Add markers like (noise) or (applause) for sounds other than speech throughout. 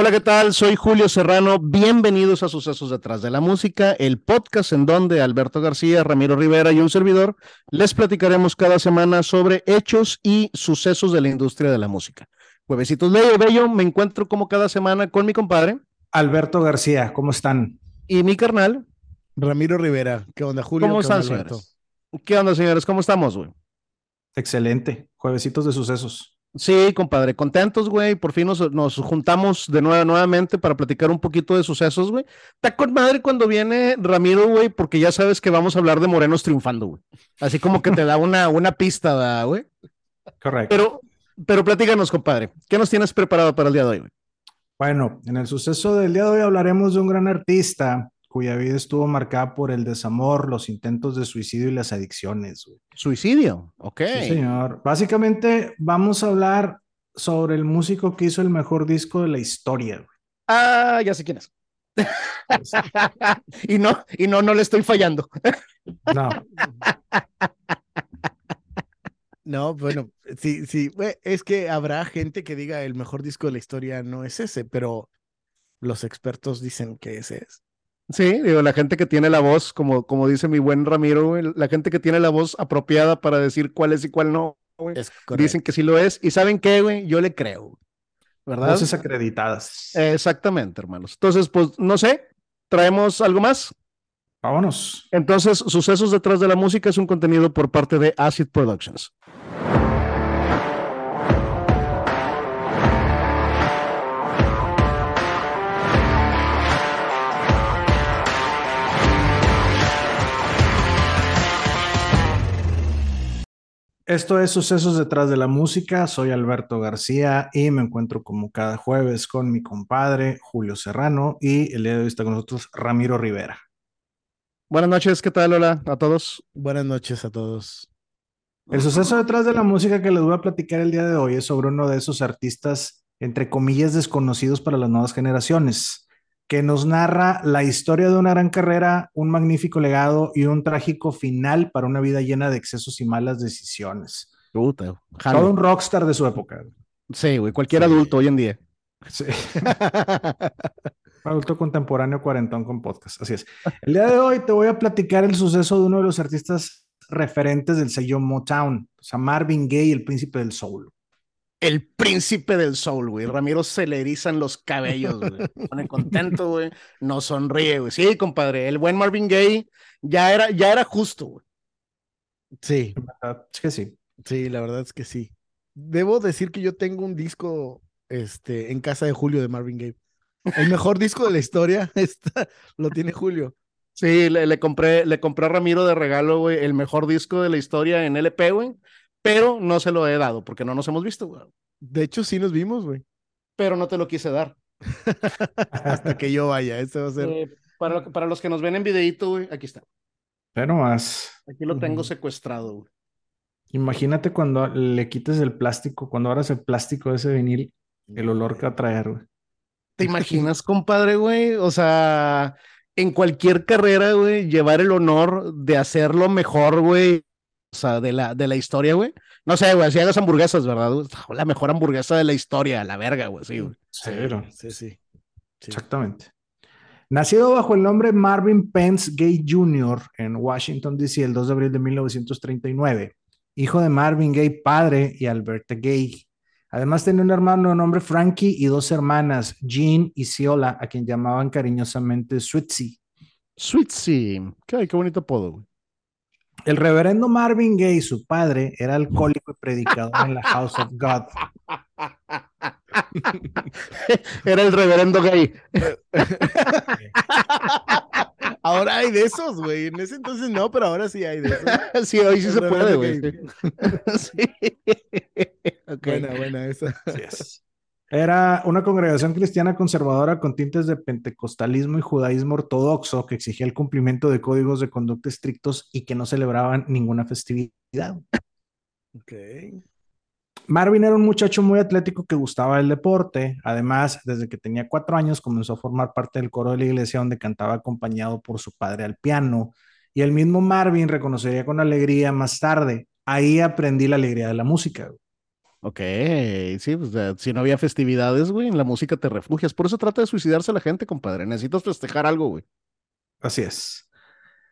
Hola, ¿qué tal? Soy Julio Serrano. Bienvenidos a Sucesos detrás de la música, el podcast en donde Alberto García, Ramiro Rivera y un servidor les platicaremos cada semana sobre hechos y sucesos de la industria de la música. Juevesitos Bello, Bello, me encuentro como cada semana con mi compadre. Alberto García, ¿cómo están? Y mi carnal. Ramiro Rivera, ¿qué onda, Julio? ¿Cómo están, señores? ¿Qué onda, señores? ¿Cómo estamos, güey? Excelente. Juevesitos de sucesos. Sí, compadre, contentos, güey. Por fin nos, nos juntamos de nuevo nuevamente para platicar un poquito de sucesos, güey. Está con madre cuando viene Ramiro, güey, porque ya sabes que vamos a hablar de morenos triunfando, güey. Así como que te da una, una pista, güey. Correcto. Pero, pero platícanos, compadre. ¿Qué nos tienes preparado para el día de hoy, güey? Bueno, en el suceso del día de hoy hablaremos de un gran artista cuya vida estuvo marcada por el desamor, los intentos de suicidio y las adicciones. Güey. Suicidio, ok. Sí, señor. Básicamente vamos a hablar sobre el músico que hizo el mejor disco de la historia. Güey. Ah, ya sé quién es. (laughs) y no, y no, no le estoy fallando. no. No, bueno, sí, sí, es que habrá gente que diga el mejor disco de la historia no es ese, pero los expertos dicen que ese es. Sí, digo, la gente que tiene la voz, como, como dice mi buen Ramiro, la gente que tiene la voz apropiada para decir cuál es y cuál no, dicen que sí lo es. Y ¿saben qué, güey? Yo le creo, ¿verdad? Voces acreditadas. Exactamente, hermanos. Entonces, pues, no sé, ¿traemos algo más? Vámonos. Entonces, Sucesos detrás de la música es un contenido por parte de Acid Productions. Esto es Sucesos detrás de la música. Soy Alberto García y me encuentro como cada jueves con mi compadre Julio Serrano y el día de hoy está con nosotros Ramiro Rivera. Buenas noches, ¿qué tal? Hola a todos. Buenas noches a todos. El suceso detrás de la música que les voy a platicar el día de hoy es sobre uno de esos artistas, entre comillas, desconocidos para las nuevas generaciones que nos narra la historia de una gran carrera, un magnífico legado y un trágico final para una vida llena de excesos y malas decisiones. Puta, Todo un rockstar de su época. Sí, güey, cualquier adulto hoy en día. Sí. adulto contemporáneo cuarentón con podcast, así es. El día de hoy te voy a platicar el suceso de uno de los artistas referentes del sello Motown, o sea, Marvin Gaye, el príncipe del soul el príncipe del soul, güey. Ramiro se le erizan los cabellos, güey. (laughs) Pone contento, güey. No sonríe, güey. Sí, compadre, el buen Marvin Gaye ya era, ya era justo, güey. Sí. Es que sí. Sí, la verdad es que sí. Debo decir que yo tengo un disco este, en casa de Julio de Marvin Gaye. El mejor (laughs) disco de la historia (laughs) está, lo tiene Julio. Sí, le, le, compré, le compré a Ramiro de regalo, güey, el mejor disco de la historia en LP, güey pero no se lo he dado porque no nos hemos visto, güey. De hecho, sí nos vimos, güey. Pero no te lo quise dar. (laughs) Hasta que yo vaya, este va a ser. Eh, para, para, los que nos ven en videito, güey, aquí está. Pero más. Aquí lo tengo secuestrado, güey. Imagínate cuando le quites el plástico, cuando abras el plástico de ese vinil, el olor que va a traer, güey. ¿Te imaginas, compadre, güey? O sea, en cualquier carrera, güey, llevar el honor de hacerlo mejor, güey, o sea, de la, de la historia, güey. No sé, güey, si hagas hamburguesas, ¿verdad? La mejor hamburguesa de la historia, la verga, güey, sí, güey. Sí, sí, Exactamente. Nacido bajo el nombre Marvin Pence Gay Jr. en Washington, D.C. el 2 de abril de 1939, hijo de Marvin Gay padre y Alberta Gay. Además tenía un hermano de nombre Frankie y dos hermanas, Jean y Ciola, a quien llamaban cariñosamente Sweetsy. Sweetsy, qué, qué bonito apodo, güey. El reverendo Marvin Gaye, su padre, era alcohólico y predicador en la House of God. (laughs) Era el reverendo Gay. (laughs) Ahora hay de esos, güey. En ese entonces no, pero ahora sí hay de esos. (laughs) Sí, hoy sí se puede, güey. Sí. Buena, buena esa. Era una congregación cristiana conservadora con tintes de pentecostalismo y judaísmo ortodoxo que exigía el cumplimiento de códigos de conducta estrictos y que no celebraban ninguna festividad. Okay. Marvin era un muchacho muy atlético que gustaba el deporte. Además, desde que tenía cuatro años comenzó a formar parte del coro de la iglesia donde cantaba acompañado por su padre al piano. Y el mismo Marvin reconocería con alegría más tarde. Ahí aprendí la alegría de la música. Ok, sí, pues si no había festividades, güey, en la música te refugias. Por eso trata de suicidarse la gente, compadre. Necesitas festejar algo, güey. Así es.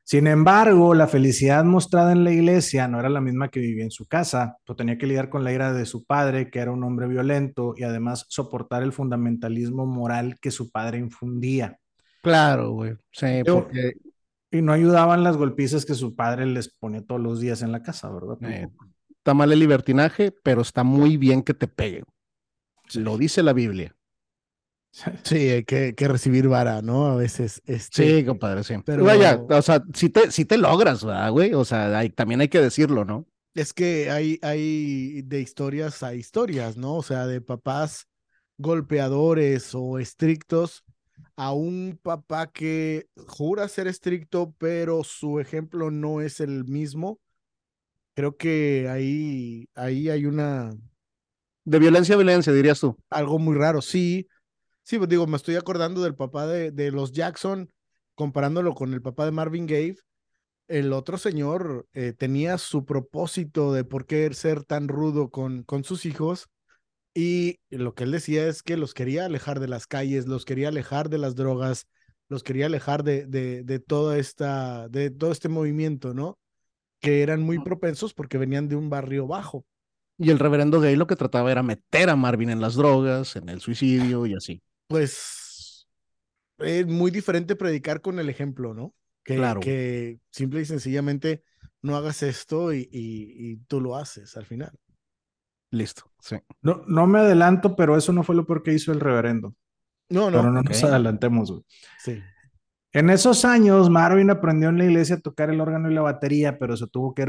Sin embargo, la felicidad mostrada en la iglesia no era la misma que vivía en su casa, pues tenía que lidiar con la ira de su padre, que era un hombre violento, y además soportar el fundamentalismo moral que su padre infundía. Claro, güey. Sí, porque... Y no ayudaban las golpizas que su padre les ponía todos los días en la casa, ¿verdad? Eh, está mal el libertinaje, pero está muy bien que te peguen. Lo dice la Biblia. (laughs) Sí, hay que, recibir vara, ¿no? A veces. Este, sí, compadre, sí. Pero vaya, o sea, si te, si te logras, güey? O sea, también hay que decirlo, ¿no? Es que hay, hay de historias a historias, ¿no? O sea, de papás golpeadores o estrictos a un papá que jura ser estricto, pero su ejemplo no es el mismo. Creo que ahí, ahí hay una... De violencia a violencia, dirías tú. Algo muy raro, sí. Sí, pues digo, me estoy acordando del papá de, de los Jackson, comparándolo con el papá de Marvin Gaye. El otro señor eh, tenía su propósito de por qué ser tan rudo con, con sus hijos y lo que él decía es que los quería alejar de las calles, los quería alejar de las drogas, los quería alejar de, de, de toda esta, de todo este movimiento, ¿no? Que eran muy propensos porque venían de un barrio bajo. Y el reverendo Gay lo que trataba era meter a Marvin en las drogas, en el suicidio y así. Pues es muy diferente predicar con el ejemplo, ¿no? Que, claro. que simple y sencillamente no hagas esto y, y tú lo haces al final. Listo, sí. No, no me adelanto, pero eso no fue lo peor que hizo el reverendo. No, no. Pero no nos adelantemos, güey. Sí. En esos años, Marvin aprendió en la iglesia a tocar el órgano y la batería, pero se tuvo que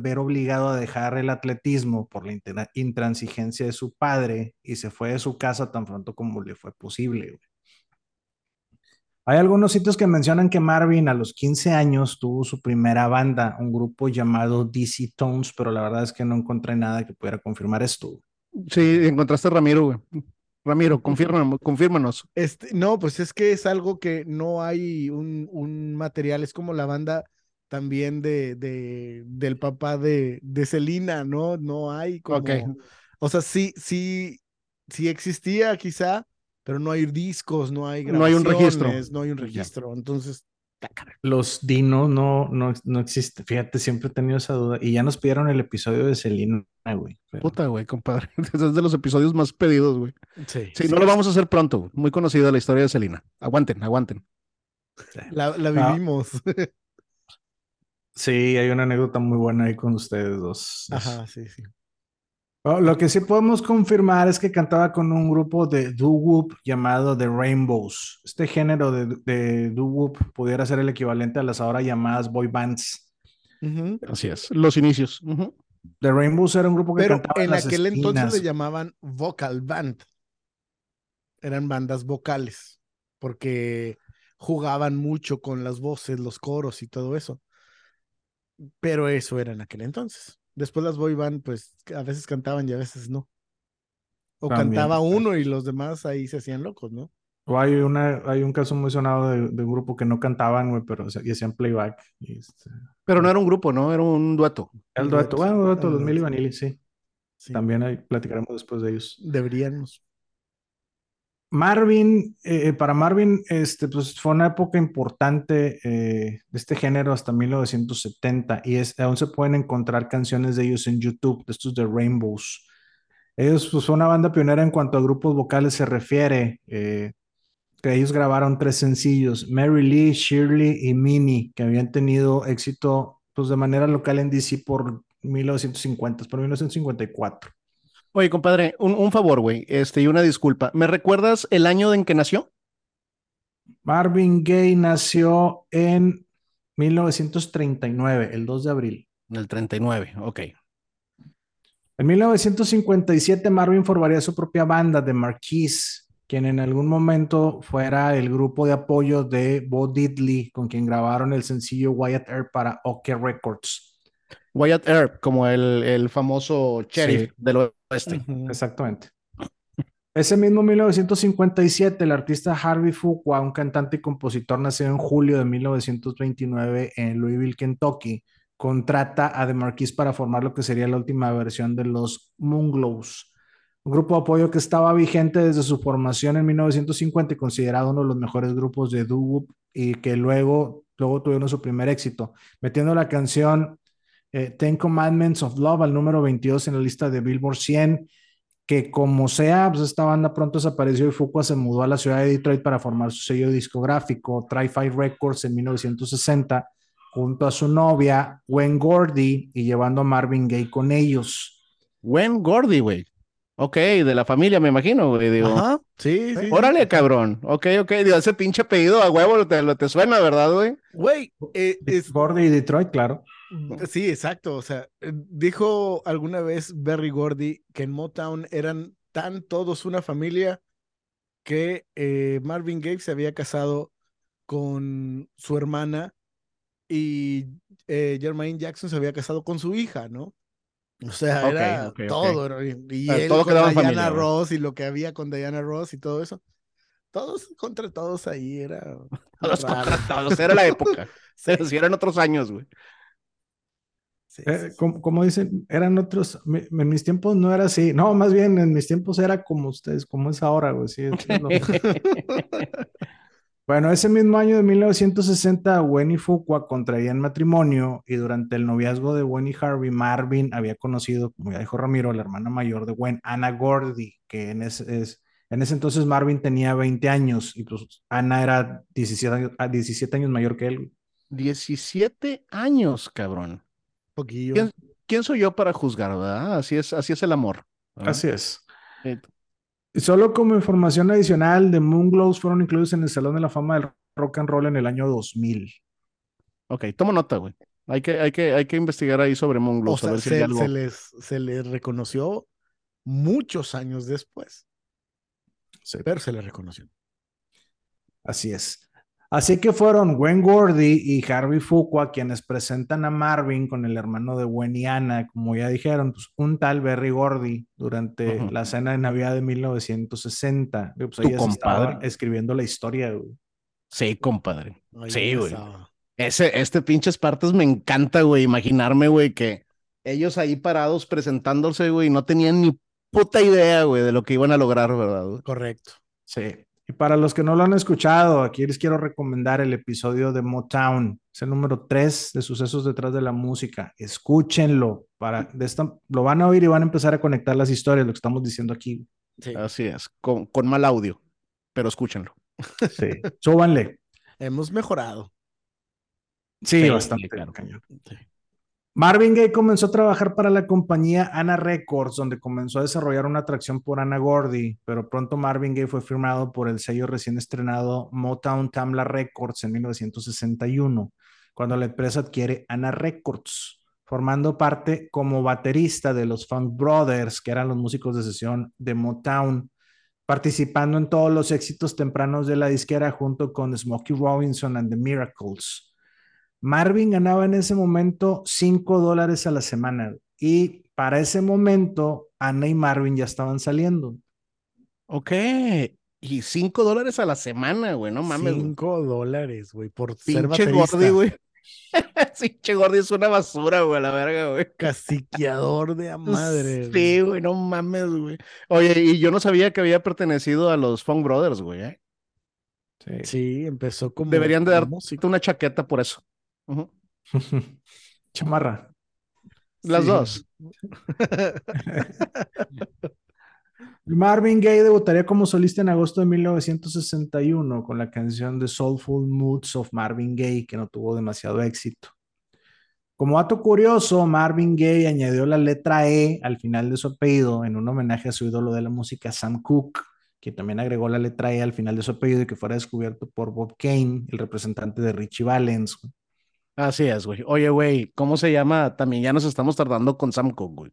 ver obligado a dejar el atletismo por la intransigencia de su padre y se fue de su casa tan pronto como le fue posible. Hay algunos sitios que mencionan que Marvin a los 15 años tuvo su primera banda, un grupo llamado DC Tones, pero la verdad es que no encontré nada que pudiera confirmar esto. Sí, encontraste a Ramiro, güey. Ramiro, confírmanos. confírmanos. Este, no, pues es que es algo que no hay un, un material, es como la banda también de, de del papá de, de Celina, ¿no? No hay como. O sea, sí, sí, sí existía quizá, pero no hay discos, no hay no hay un registro, no hay un registro, entonces los dinos no, no, no existe. Fíjate, siempre he tenido esa duda. Y ya nos pidieron el episodio de Selina, güey. Puta, güey, compadre. (laughs) Es de los episodios más pedidos, güey. Sí. Sí, no lo vamos a hacer pronto. Muy conocida la historia de Selina. Aguanten, aguanten. La, la ah. vivimos. Sí, hay una anécdota muy buena ahí con ustedes dos. Ajá, sí, sí. Oh, lo que sí podemos confirmar es que cantaba con un grupo de doo-wop llamado The Rainbows. Este género de, de doo-wop pudiera ser el equivalente a las ahora llamadas boy bands. Así es, los inicios. The Rainbows era un grupo que Pero cantaba en, aquel entonces le llamaban vocal band. Eran bandas vocales, porque jugaban mucho con las voces, los coros y todo eso. Pero eso era en aquel entonces. Después las boy band, pues a veces cantaban y a veces no. O cantaba uno y los demás ahí se hacían locos, ¿no? O hay, una, hay un caso muy sonado de, un grupo que no cantaban, güey, pero y hacían playback. Este, pero no era un grupo, ¿no? Era un dueto. El dueto, bueno, un dueto, los Mil y Vanilli, sí. También ahí platicaremos después de ellos. Deberíamos. Marvin, eh, eh, para Marvin, este, pues fue una época importante eh, de este género hasta 1970 y es, aún se pueden encontrar canciones de ellos en YouTube, de estos de Rainbows. Ellos pues, fue una banda pionera en cuanto a grupos vocales se refiere, que ellos grabaron tres sencillos, Mary Lee, Shirley y Minnie, que habían tenido éxito pues, de manera local en DC por 1950, por 1954. Oye, compadre, un, favor, güey, este, y una disculpa. ¿Me recuerdas el año en que nació? Marvin Gaye nació en 1939, el 2 de abril. En el 39, ok. En 1957, Marvin formaría su propia banda, The Marquis, quien en algún momento fuera el grupo de apoyo de Bo Diddley, con quien grabaron el sencillo Wyatt Earp para OK Records. Wyatt Earp, como el, el famoso sheriff del oeste. Exactamente. Ese mismo 1957, el artista Harvey Fuqua, un cantante y compositor nacido en julio de 1929 en Louisville, Kentucky, contrata a The Marquis para formar lo que sería la última versión de los Moonglows, un grupo de apoyo que estaba vigente desde su formación en 1950 y considerado uno de los mejores grupos de doo y que luego, luego tuvieron su primer éxito, metiendo la canción eh, Ten Commandments of Love al número 22 en la lista de Billboard 100 que como sea, pues esta banda pronto desapareció y Fuqua se mudó a la ciudad de Detroit para formar su sello discográfico, Tri-Fi Records, en 1960, junto a su novia, Gwen Gordy, y llevando a Marvin Gaye con ellos. Gwen Gordy, güey. Ok, de la familia, me imagino, güey. Digo. Ajá, sí, sí. Órale, cabrón. Ok, ok. Digo, ese pinche apellido a huevo te, te suena, ¿verdad, güey? Güey, eh, es... Gordy y Detroit, claro. Sí, exacto. O sea, eh, dijo alguna vez Berry Gordy que en Motown eran tan todos una familia que eh, Marvin Gaye se había casado con su hermana y eh, Jermaine Jackson se había casado con su hija, ¿no? O sea, era todo. Y, él todo con Diana Ross y lo que había con Diana Ross y todo eso. Todos contra todos ahí era. (laughs) Todos contra todos, era la época. (laughs) (laughs) sí. eran otros años, güey. Eh, como, dicen, eran otros, en mis tiempos no era así, no, más bien en mis tiempos era como ustedes, como es ahora, güey. (laughs) bueno, ese mismo año de 1960, Gwen y Fuqua contraían matrimonio y durante el noviazgo de Gwen y Harvey, Marvin había conocido, como ya dijo Ramiro, la hermana mayor de Gwen, Ana Gordy, que en ese, es, en ese entonces Marvin tenía 20 años y pues Ana era 17, 17 años mayor que él. 17 años, cabrón. ¿Quién, soy yo para juzgar, verdad? Así es, así es el amor. Así es. Solo como información adicional, The Moonglows fueron incluidos en el Salón de la Fama del Rock and Roll en el año 2000. Ok, tomo nota, güey. Hay que, hay, que, hay que investigar ahí sobre Moonglows. a ver se, si se, les, se les reconoció muchos años después. Sí. Pero se les reconoció. Así es. Así que fueron Gwen Gordy y Harvey Fuqua quienes presentan a Marvin con el hermano de Gwen y Anna, como ya dijeron, pues, un tal Berry Gordy durante la cena de Navidad de 1960. Pues ahí estaba escribiendo la historia. Güey. Sí, compadre. sí, güey. Ese, este pinche Espartas me encanta, güey, imaginarme, güey, que ellos ahí parados presentándose, güey, no tenían ni puta idea, güey, de lo que iban a lograr, ¿verdad? Correcto. Sí. Y para los que no lo han escuchado, aquí les quiero recomendar el episodio de Motown, es el número 3 de Sucesos detrás de la música. Escúchenlo, para, de esta, lo van a oír y van a empezar a conectar las historias, lo que estamos diciendo aquí. Así es, con, con, mal audio, pero escúchenlo. Sí, súbanle. Hemos mejorado. Sí, bastante. Claro. Sí. Marvin Gaye comenzó a trabajar para la compañía Anna Records, donde comenzó a desarrollar una atracción por Anna Gordy, pero pronto Marvin Gaye fue firmado por el sello recién estrenado Motown Tamla Records en 1961, cuando la empresa adquiere Anna Records, formando parte como baterista de los Funk Brothers, que eran los músicos de sesión de Motown, participando en todos los éxitos tempranos de la disquera junto con Smokey Robinson and the Miracles. Marvin ganaba en ese momento 5 dólares a la semana y para ese momento Ana y Marvin ya estaban saliendo. Ok, y 5 dólares a la semana, güey, no mames. 5 dólares, güey, por ser baterista. Gordy, güey. (laughs) Pinche Gordy es una basura, güey, la verga, güey. Caciqueador de a madre. Sí, güey, no mames, güey. Oye, y yo no sabía que había pertenecido a los Funk Brothers, güey, ¿eh? Sí. sí, empezó como. Deberían de darte una chaqueta por eso. (laughs) Chamarra. Las dos. (laughs) Marvin Gaye debutaría como solista en agosto de 1961 con la canción The Soulful Moods of Marvin Gaye, que no tuvo demasiado éxito. Como dato curioso, Marvin Gaye añadió la letra E al final de su apellido en un homenaje a su ídolo de la música, Sam Cooke, que también agregó la letra E al final de su apellido y que fuera descubierto por Bob Kane, el representante de Richie Valens. Así es, güey. Oye, güey, ¿cómo se llama? También ya nos estamos tardando con Sam Cooke, güey.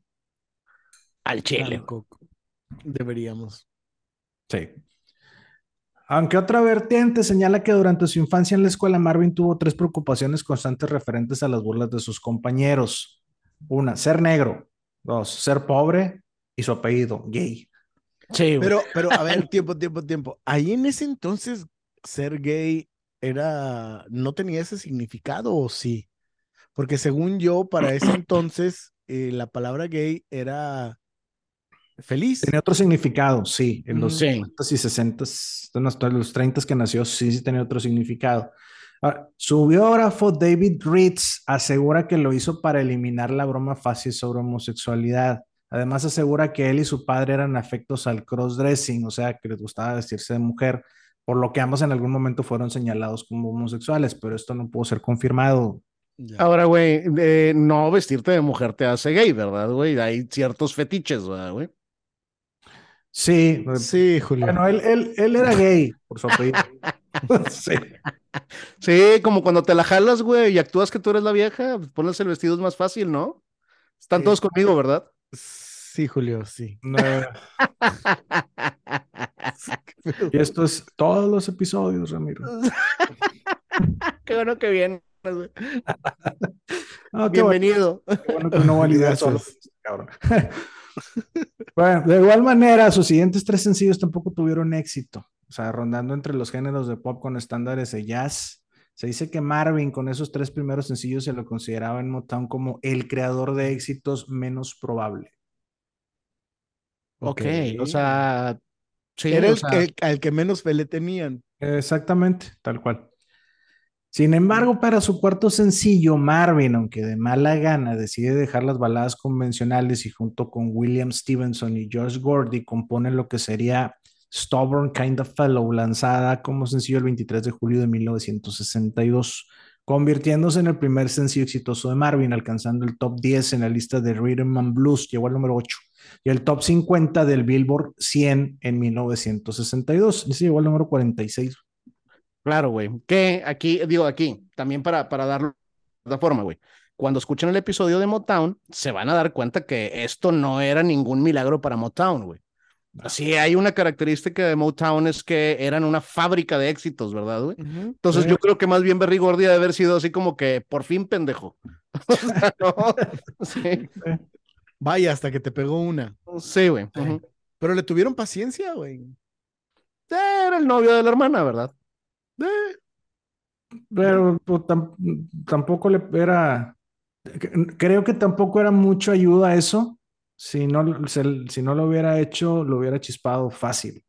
Al chile. Deberíamos. Sí. Aunque otra vertiente señala que durante su infancia en la escuela Marvin tuvo tres preocupaciones constantes referentes a las burlas de sus compañeros. Una, ser negro. Dos, ser pobre. Y su apellido, gay. Sí, pero, pero a ver, (laughs) tiempo, tiempo, tiempo. Ahí en ese entonces, ser gay era, no tenía ese significado o sí? Porque según yo, para ese (clears throat) entonces, eh, la palabra gay era feliz. Tenía otro significado, sí. En los sí. y 60, en los 30 que nació, sí, sí tenía otro significado. su biógrafo David Ritz asegura que lo hizo para eliminar la broma fácil sobre homosexualidad. Además asegura que él y su padre eran afectos al crossdressing, o sea, que les gustaba vestirse de mujer, por lo que ambos en algún momento fueron señalados como homosexuales, pero esto no pudo ser confirmado. Ahora, güey, no vestirte de mujer te hace gay, ¿verdad, güey? Hay ciertos fetiches, ¿verdad, güey? Sí, sí, Julio. Bueno, él, él, él era gay, por su apellido. (laughs) sí. Sí, como cuando te la jalas, güey, y actúas que tú eres la vieja, pues, pones el vestido es más fácil, ¿no? Están todos conmigo, ¿verdad? Sí, Julio, sí. (laughs) y esto es todos los episodios, Ramiro. (laughs) qué bueno que viene. (laughs) Bienvenido. Qué bueno que no. Cabrón. bueno, de igual manera, sus siguientes tres sencillos tampoco tuvieron éxito. O sea, rondando entre los géneros de pop con estándares de jazz. Se dice que Marvin con esos tres primeros sencillos se lo consideraba en Motown como el creador de éxitos menos probable. Ok, o sea, era el que, al que menos fe le tenían. Exactamente, tal cual. Sin embargo, para su cuarto sencillo, Marvin, aunque de mala gana, decide dejar las baladas convencionales y junto con William Stevenson y George Gordy compone lo que sería Stubborn Kind of Fellow, lanzada como sencillo el 23 de julio de 1962, convirtiéndose en el primer sencillo exitoso de Marvin, alcanzando el top 10 en la lista de Rhythm and Blues, llegó al número 8 y el top 50 del Billboard 100 en 1962. Ese llegó al número 46. Claro, güey. Que aquí, digo aquí, también para, para darlo de forma, güey. Cuando escuchen el episodio de Motown, se van a dar cuenta que esto no era ningún milagro para Motown, güey. Sí, hay una característica de Motown es que eran una fábrica de éxitos, ¿verdad, güey? Entonces yo creo que más bien Berry Gordy debe haber sido así como que por fin pendejo. (laughs) no, (laughs) sí. Vaya, hasta que te pegó una. Sí, güey. Pero le tuvieron paciencia, güey. Era el novio de la hermana, ¿verdad? Pero pues, tampoco le era. Creo que tampoco era mucho ayuda a eso. Si no, si no lo hubiera hecho, lo hubiera chispado fácil.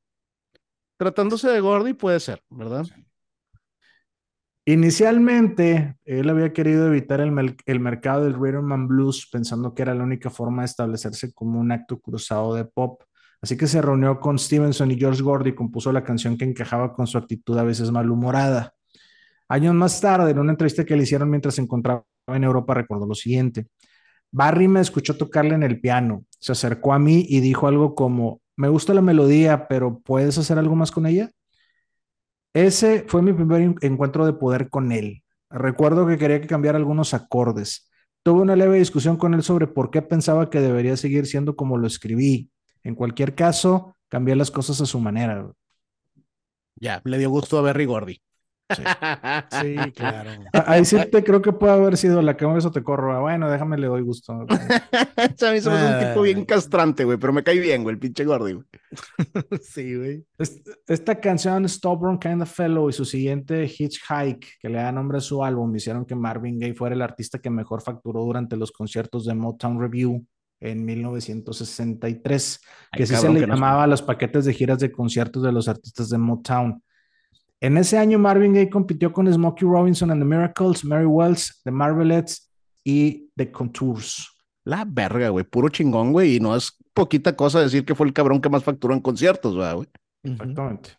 Tratándose de Gordy, puede ser, ¿verdad? Inicialmente, él había querido evitar el, mercado del rhythm and blues pensando que era la única forma de establecerse como un acto cruzado de pop. Así que se reunió con Stevenson y George Gordy y compuso la canción que encajaba con su actitud a veces malhumorada. Años más tarde, en una entrevista que le hicieron mientras se encontraba en Europa, recordó lo siguiente. Barry me escuchó tocarle en el piano, se acercó a mí y dijo algo como, me gusta la melodía, pero ¿puedes hacer algo más con ella? Ese fue mi primer encuentro de poder con él. Recuerdo que quería que cambiara algunos acordes. Tuve una leve discusión con él sobre por qué pensaba que debería seguir siendo como lo escribí. En cualquier caso, cambié las cosas a su manera. Ya, le dio gusto a Berry Gordy. Sí, claro. Ahí sí te creo que puede haber sido la que me eso te corro. Ah, bueno, déjame le doy gusto. (laughs) a mí somos un tipo bien castrante, güey, pero me cae bien, güey, el pinche gordi, güey. (laughs) sí, güey. Esta canción, Stubborn Kind of Fellow, y su siguiente Hitchhike, que le da nombre a su álbum, hicieron que Marvin Gaye fuera el artista que mejor facturó durante los conciertos de Motown Review en 1963, que así se le llamaba a los paquetes de giras de conciertos de los artistas de Motown. En ese año, Marvin Gaye compitió con Smokey Robinson and the Miracles, Mary Wells, The Marvelettes y The Contours. La verga, güey, puro chingón, güey, y no es poquita cosa decir que fue el cabrón que más facturó en conciertos, güey. Exactamente.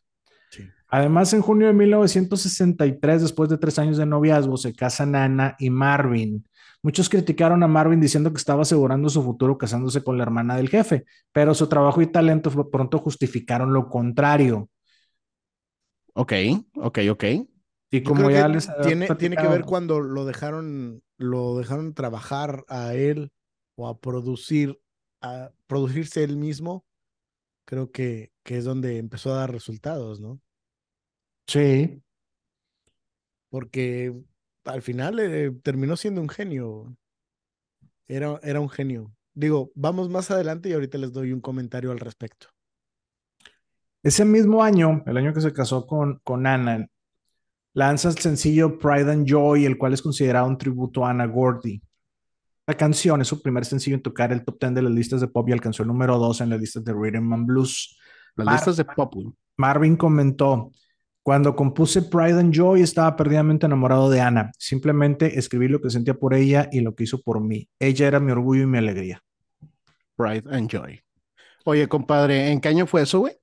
Además, en junio de 1963, después de tres años de noviazgo, se casan Ana y Marvin. Muchos criticaron a Marvin diciendo que estaba asegurando su futuro casándose con la hermana del jefe, pero su trabajo y talento pronto justificaron lo contrario. Ok, ok, ok. Y como ya les tiene, tiene que ver cuando lo dejaron, lo dejaron trabajar a él o a producir, a producirse él mismo, creo que, que es donde empezó a dar resultados, ¿no? Sí. Porque al final eh, terminó siendo un genio. Era, era un genio. Digo, vamos más adelante y ahorita les doy un comentario al respecto. Ese mismo año, el año que se casó con, con Ana, lanza el sencillo Pride and Joy, el cual es considerado un tributo a Anna Gordy. La canción es su primer sencillo en tocar el top 10 de las listas de pop y alcanzó el número 2 en las listas de Rhythm and Blues. Las listas de pop. Marvin comentó, cuando compuse Pride and Joy estaba perdidamente enamorado de Ana. Simplemente escribí lo que sentía por ella y lo que hizo por mí. Ella era mi orgullo y mi alegría. Pride and Joy. Oye, compadre, ¿en qué año fue eso, güey?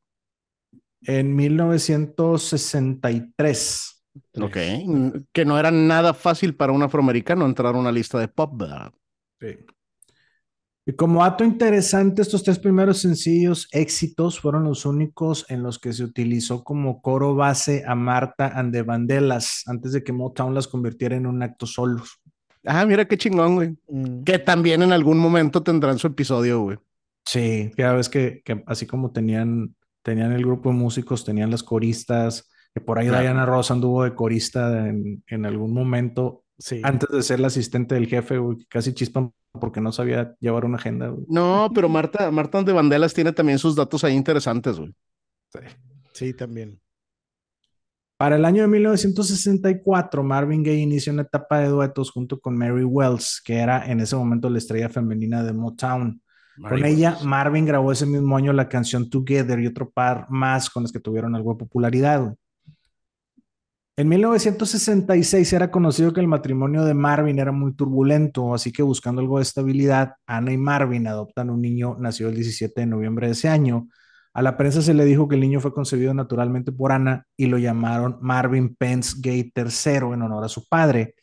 En 1963. Ok, que no era nada fácil para un afroamericano entrar a una lista de pop, ¿verdad? Sí. Y como dato interesante, estos tres primeros sencillos éxitos fueron los únicos en los que se utilizó como coro base a Marta and the Vandellas antes de que Motown las convirtiera en un acto solo. Ah, mira qué chingón, güey. Mm. Que también en algún momento tendrán su episodio, güey. Sí, ya ves que, así como tenían, tenían el grupo de músicos, tenían las coristas, que por ahí Diana Ross anduvo de corista en, en algún momento, sí. antes de ser la asistente del jefe, güey, casi chispa porque no sabía llevar una agenda. No, pero Marta, Marta de Bandelas tiene también sus datos ahí interesantes, güey. Sí. sí, también. Para el año de 1964, Marvin Gaye inició una etapa de duetos junto con Mary Wells, que era en ese momento la estrella femenina de Motown. Con ella, Marvin grabó ese mismo año la canción Together y otro par más con las que tuvieron algo de popularidad. En 1966 era conocido que el matrimonio de Marvin era muy turbulento, así que buscando algo de estabilidad, Ana y Marvin adoptan un niño nacido el 17 de noviembre de ese año. A la prensa se le dijo que el niño fue concebido naturalmente por Ana y lo llamaron Marvin Pence Gay III en honor a su padre.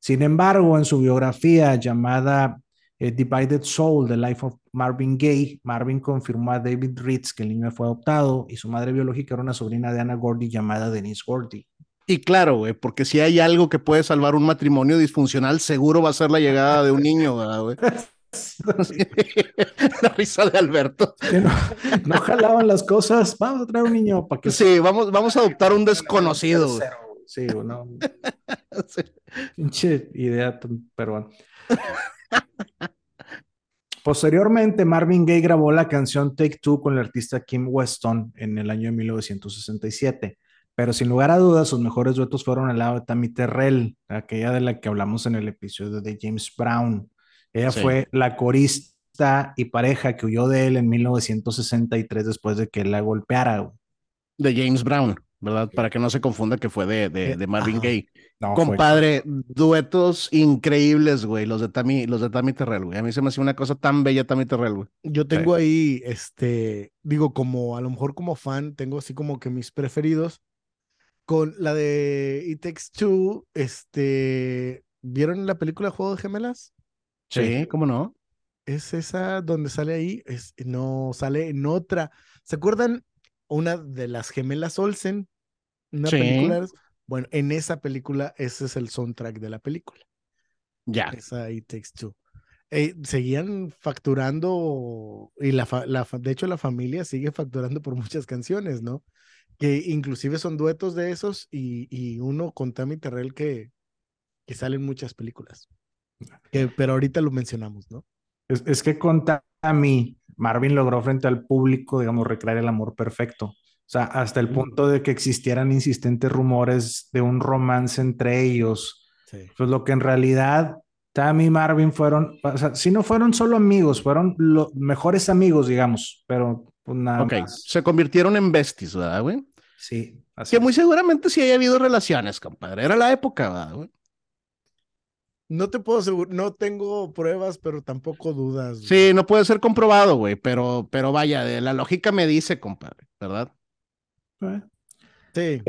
Sin embargo, en su biografía llamada eh, Divided Soul, The Life of Marvin Gaye, Marvin confirmó a David Ritz que el niño fue adoptado y su madre biológica era una sobrina de Ana Gordy llamada Denise Gordy. Y claro, güey, porque si hay algo que puede salvar un matrimonio disfuncional, seguro va a ser la llegada de un niño, güey. (laughs) la risa de Alberto. No, jalaban las cosas. Vamos a traer un niño para que. Sí, vamos, vamos a adoptar un desconocido. Sí, no. (laughs) Pinche idea, pero bueno. Posteriormente, Marvin Gaye grabó la canción Take Two con el artista Kim Weston en el año de 1967. Pero sin lugar a dudas, sus mejores duetos fueron al lado de Tammy Terrell, aquella de la que hablamos en el episodio de James Brown. Ella fue la corista y pareja que huyó de él en 1963 después de que él la golpeara. De James Brown, ¿verdad? Para que no se confunda que fue de, de, de Marvin Gaye. Compadre, duetos increíbles, güey, los de Tammy, los de Tammy Terrell, güey. A mí se me hace una cosa tan bella Tammy Terrell, güey. Yo tengo ahí, este, digo, como a lo mejor como fan, tengo así como que mis preferidos con la de It Takes Two, este, ¿vieron la película Juego de Gemelas? Sí, ¿cómo no? Es esa donde sale ahí, es, no, sale en otra. ¿Se acuerdan? Una de las gemelas Olsen, una película. Bueno, en esa película, ese es el soundtrack de la película. Ya. Esa It Takes Two. Eh, seguían facturando, y la, la, de hecho la familia sigue facturando por muchas canciones, ¿no? que inclusive son duetos de esos y, y uno con Tammy Terrell que, que salen muchas películas. Que, pero ahorita lo mencionamos, ¿no? Es, es que con Tammy, Marvin logró frente al público, digamos, recrear el amor perfecto. O sea, hasta el punto de que existieran insistentes rumores de un romance entre ellos. Pues lo que en realidad Tammy y Marvin fueron, o sea, si no fueron solo amigos, fueron los mejores amigos, digamos, pero pues nada Ok, se convirtieron en besties, ¿verdad, güey? Sí. Así que muy seguramente sí haya habido relaciones, compadre. Era la época, ¿verdad, güey? No te puedo asegurar, no tengo pruebas, pero tampoco dudas. Sí, no puede ser comprobado, güey, pero, pero vaya, de la lógica me dice, compadre, ¿verdad? Sí.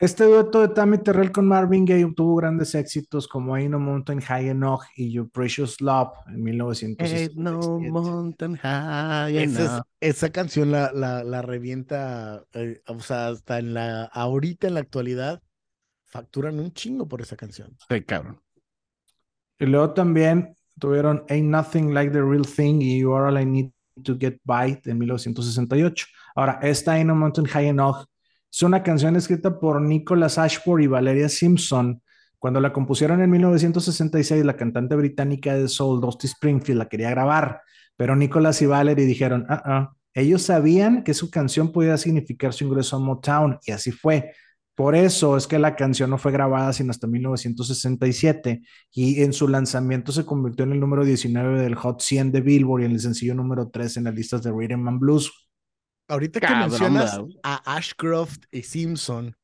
Este dueto de Tammy Terrell con Marvin Gaye obtuvo grandes éxitos como Ain't No Mountain High Enough y Your Precious Love en 1967. No Mountain High esa, esa canción la, la, la revienta, eh, o sea, hasta en la, ahorita en la actualidad, facturan un chingo por esa canción. Sí, cabrón. Y luego también tuvieron Ain't Nothing Like the Real Thing y You Are All I Need to Get By en 1968. Ahora, esta Ain't No Mountain High Enough es una canción escrita por Nicholas Ashford y Valeria Simpson. Cuando la compusieron en 1966, la cantante británica de soul, Dusty Springfield, la quería grabar, pero Nicholas y Valerie dijeron, ah, ellos sabían que su canción podía significar su ingreso a Motown y así fue. Por eso es que la canción no fue grabada sino hasta 1967 y en su lanzamiento se convirtió en el número 19 del Hot 100 de Billboard y en el sencillo número 3 en las listas de Rhythm and Blues. Ahorita que mencionas a Ashcroft y Simpson,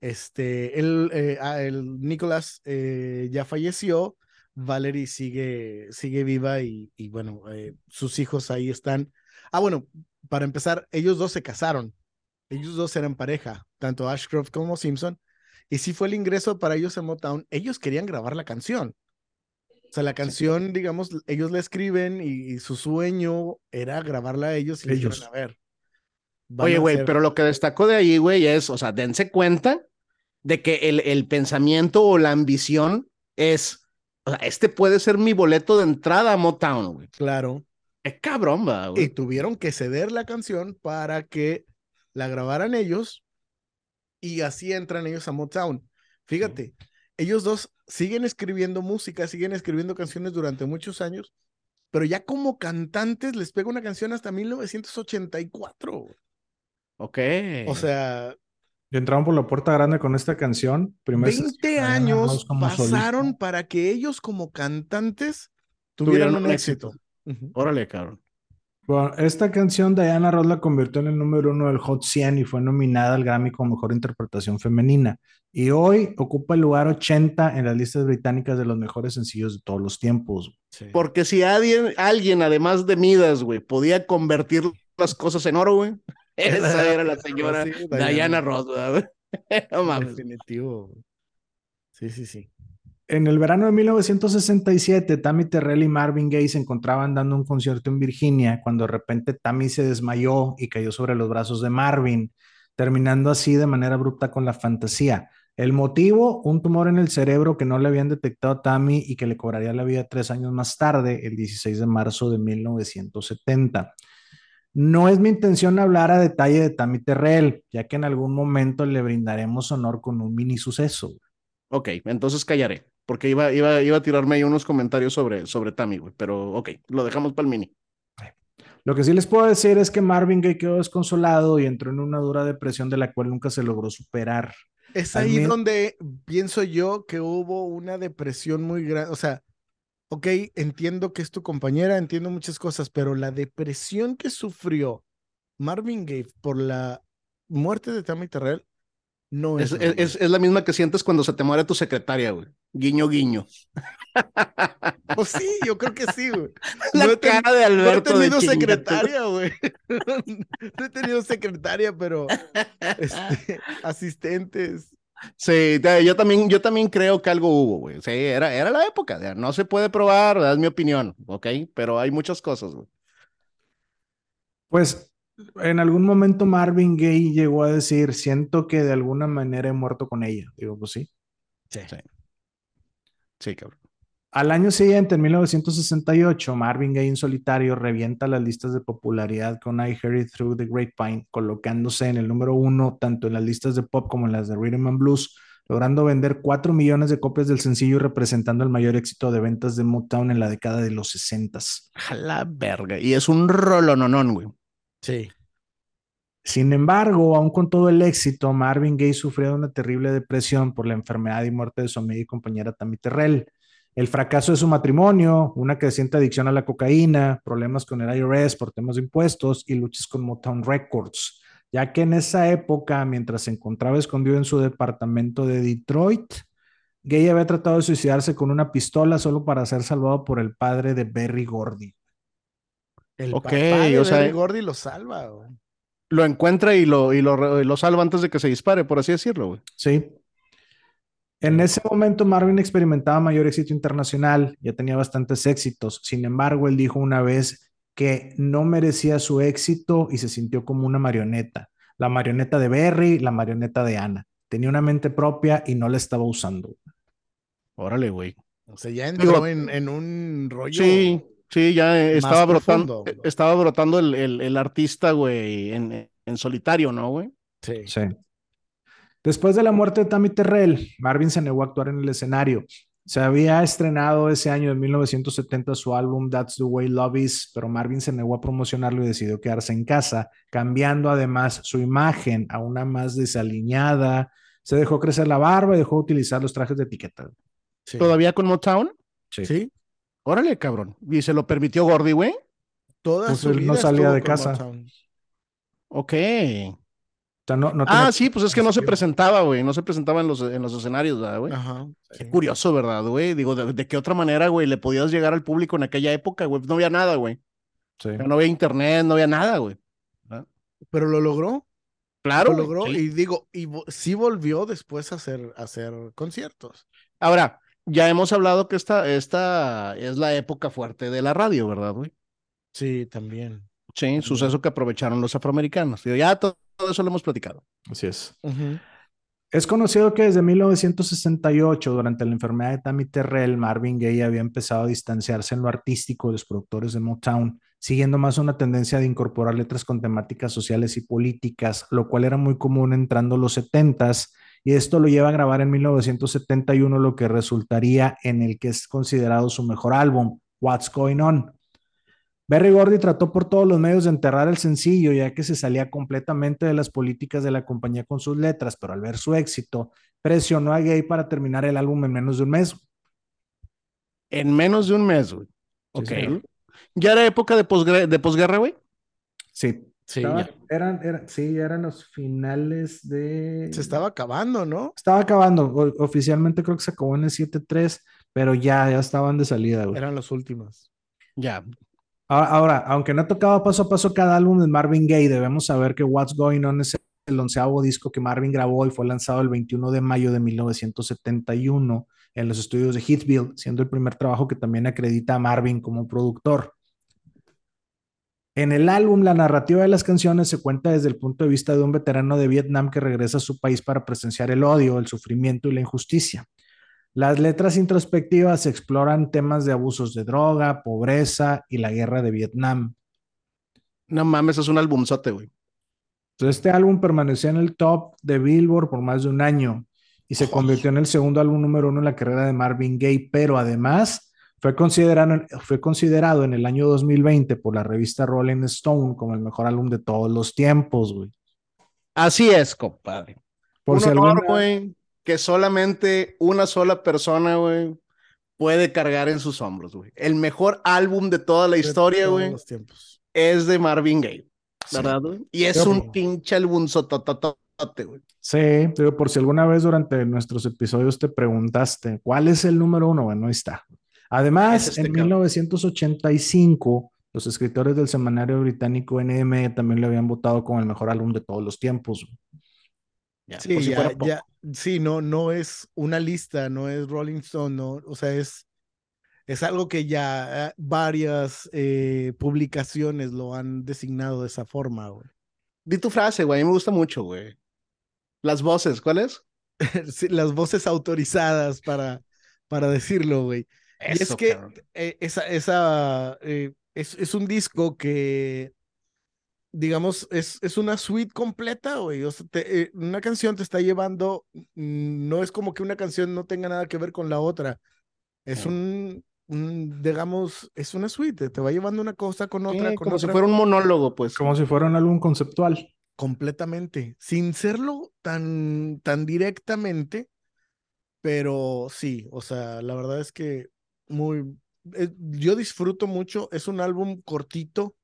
este, el, eh, el Nicholas eh, ya falleció, Valerie sigue, sigue viva y, y bueno, eh, sus hijos ahí están. Ah, bueno, para empezar, ellos dos se casaron ellos dos eran pareja, tanto Ashcroft como Simpson. Y si fue el ingreso para ellos en Motown. Ellos querían grabar la canción. O sea, la canción, digamos, ellos la escriben y, su sueño era grabarla a ellos y ellos. a ver. Oye, güey, pero lo que destacó de ahí, güey, es, o sea, dense cuenta de que el, el pensamiento o la ambición es, o sea, este puede ser mi boleto de entrada a Motown, güey. Claro. Es cabrón, güey. Y tuvieron que ceder la canción para que la grabaran ellos y así entran ellos a Motown. Fíjate, ellos dos siguen escribiendo música, siguen escribiendo canciones durante muchos años, pero ya como cantantes les pega una canción hasta 1984. Ok. O sea... entraron por la puerta grande con esta canción. 20 años pasaron para que ellos como cantantes tuvieran, un éxito. Órale, cabrón. Bueno, esta canción Diana Ross la convirtió en el número uno del Hot 100 y fue nominada al Grammy como mejor interpretación femenina. Y hoy ocupa el lugar 80 en las listas británicas de los mejores sencillos de todos los tiempos. Porque si alguien, alguien, además de Midas, güey, podía convertir las cosas en oro, güey, (laughs) esa era la señora Diana, Ross, güey. (laughs) no Definitivo. Sí, sí, sí. En el verano de 1967, Tammy Terrell y Marvin Gaye se encontraban dando un concierto en Virginia cuando de repente Tammy se desmayó y cayó sobre los brazos de Marvin, terminando así de manera abrupta con la fantasía. El motivo, un tumor en el cerebro que no le habían detectado a Tammy y que le cobraría la vida tres años más tarde, el 16 de marzo de 1970. No es mi intención hablar a detalle de Tammy Terrell, ya que en algún momento le brindaremos honor con un mini suceso. Ok, entonces callaré porque iba, iba, iba a tirarme ahí unos comentarios sobre, sobre Tammy, güey, pero ok, lo dejamos para el mini. Lo que sí les puedo decir es que Marvin Gaye quedó desconsolado y entró en una dura depresión de la cual nunca se logró superar. Es ahí donde pienso yo que hubo una depresión muy grande, o sea, ok, entiendo que es tu compañera, entiendo muchas cosas, pero la depresión que sufrió Marvin Gaye por la muerte de Tammy Terrell no es, es, es, la misma que sientes cuando se te muere tu secretaria, güey. Guiño, guiño. (laughs) Pues sí, yo creo que sí, güey. (laughs) La no cara de Alberto. No he tenido secretaria, güey. (laughs) No he tenido secretaria, pero este, asistentes. Sí, yo también, yo también creo que algo hubo, güey. Sí, era, era la época. No se puede probar, es mi opinión, ¿ok? Pero hay muchas cosas, güey. Pues en algún momento Marvin Gaye llegó a decir, siento que de alguna manera he muerto con ella. Digo, pues sí. Sí. Sí, cabrón. Al año siguiente, en 1968, Marvin Gaye en solitario revienta las listas de popularidad con I Heard It Through the Grapevine, colocándose en el número uno tanto en las listas de pop como en las de rhythm and blues, logrando vender 4 millones de copias del sencillo y representando el mayor éxito de ventas de Motown en la década de los 60. A la verga. Y es un rolononón, güey. Sí. Sin embargo, aún con todo el éxito, Marvin Gaye sufrió una terrible depresión por la enfermedad y muerte de su amiga y compañera Tammy Terrell. El fracaso de su matrimonio, una creciente adicción a la cocaína, problemas con el IRS por temas de impuestos y luchas con Motown Records, ya que en esa época, mientras se encontraba escondido en su departamento de Detroit, Gay había tratado de suicidarse con una pistola solo para ser salvado por el padre de Berry Gordy. El papá de Gordy lo salva. Lo encuentra y lo, y lo, lo salva antes de que se dispare, por así decirlo. Güey. Sí. En ese momento Marvin experimentaba mayor éxito internacional, ya tenía bastantes éxitos. Sin embargo, él dijo una vez que no merecía su éxito y se sintió como una marioneta. La marioneta de Berry, la marioneta de Ana. Tenía una mente propia y no la estaba usando. Órale, güey. O sea, ya entró en, en, un rollo. Sí, Sí, ya estaba brotando, estaba brotando el, el, artista, güey, en, en, solitario, ¿no, güey? Sí. sí. Después de la muerte de Tammy Terrell, Marvin se negó a actuar en el escenario. Se había estrenado ese año, en 1970, su álbum That's the Way Love Is, pero Marvin se negó a promocionarlo y decidió quedarse en casa, cambiando además su imagen a una más desaliñada, Se dejó crecer la barba y dejó de utilizar los trajes de etiqueta. ¿Todavía con Motown? Sí. Sí. Órale, cabrón. ¿Y se lo permitió Gordy, güey? Toda Pues su él no salía de casa. Motown. Ok. O sea, no, no Ah, sí, pues es que no se presentaba, güey. No se presentaba en los, en los escenarios, ¿verdad, güey? Ajá. Qué sí. curioso, ¿verdad, güey? Digo, ¿de, de qué otra manera, güey, le podías llegar al público en aquella época, güey? No había nada, güey. Sí. No había internet, no había nada, güey. Pero lo logró. Claro. lo logró. sí. Y digo, y vo- sí volvió después a hacer, a hacer conciertos. Ahora, ya hemos hablado que esta, esta es la época fuerte de la radio, ¿verdad, güey? Sí, también. Sí, suceso que aprovecharon los afroamericanos. Digo, ya to- todo eso lo hemos platicado. Así es. Es conocido que desde 1968, durante la enfermedad de Tammy Terrell, Marvin Gaye había empezado a distanciarse en lo artístico de los productores de Motown, siguiendo más una tendencia de incorporar letras con temáticas sociales y políticas, lo cual era muy común entrando los 70s, y esto lo lleva a grabar en 1971 lo que resultaría en el que es considerado su mejor álbum, What's Going On. Berry Gordy trató por todos los medios de enterrar el sencillo, ya que se salía completamente de las políticas de la compañía con sus letras, pero al ver su éxito, presionó a Gay para terminar el álbum en menos de un mes. En menos de un mes, güey. Ok. señor. ¿Ya era época de, de posguerra, güey? Sí, Sí, estaba- eran, eran- sí, eran los finales de... Se estaba acabando, ¿no? Estaba acabando, o- oficialmente creo que se acabó en el 7-3, pero ya, ya estaban de salida, güey. Eran los últimos. Ya. Ahora, ahora, aunque no tocaba paso a paso cada álbum de Marvin Gaye, debemos saber que What's Going On es el onceavo disco que Marvin grabó y fue lanzado el 21 de mayo de 1971 en los estudios de Hitville, siendo el primer trabajo que también acredita a Marvin como productor. En el álbum, la narrativa de las canciones se cuenta desde el punto de vista de un veterano de Vietnam que regresa a su país para presenciar el odio, el sufrimiento y la injusticia. Las letras introspectivas exploran temas de abusos de droga, pobreza y la guerra de Vietnam. No mames, es un albumzote, güey. Entonces, este álbum permaneció en el top de Billboard por más de un año y se convirtió en el segundo álbum número uno en la carrera de Marvin Gaye, pero además fue considerado, fue considerado en el año 2020 por la revista Rolling Stone como el mejor álbum de todos los tiempos, güey. Así es, compadre. Por un si honor, alguna- güey, que solamente una sola persona, güey, puede cargar en sus hombros, güey. El mejor álbum de toda la De historia, todos güey, los tiempos. es de Marvin Gaye. ¿verdad, güey? Y es un pinche albumzotototote, güey. Sí, digo, por si alguna vez durante nuestros episodios te preguntaste cuál es el número uno, bueno, ahí está. Además, Es este en cabrón. 1985, los escritores del semanario británico NM también le habían votado como el mejor álbum de todos los tiempos. Ya, Sí, por si ya, fuera poco. ya, sí, no, no es una lista, no es Rolling Stone, no, o sea, es, es algo que ya eh, varias eh, publicaciones lo han designado de esa forma, güey. Di tu frase, güey, a mí me gusta mucho, güey. Las voces, ¿cuál es? (laughs) Sí, las voces autorizadas para, para decirlo, güey. Y es que eh, esa, esa eh, es, es un disco que, digamos, es, es una suite completa, güey. O sea, te- eh, una canción te está llevando, mm, no es como que una canción no tenga nada que ver con la otra. Es Sí. un, un, digamos, es una suite, te va llevando una cosa con otra, Sí, con como si fuera un monólogo, pues. Como si fuera un álbum conceptual. completamente, sin serlo tan, tan directamente, pero sí, o sea, la verdad es que muy, eh, yo disfruto mucho, es un álbum cortito,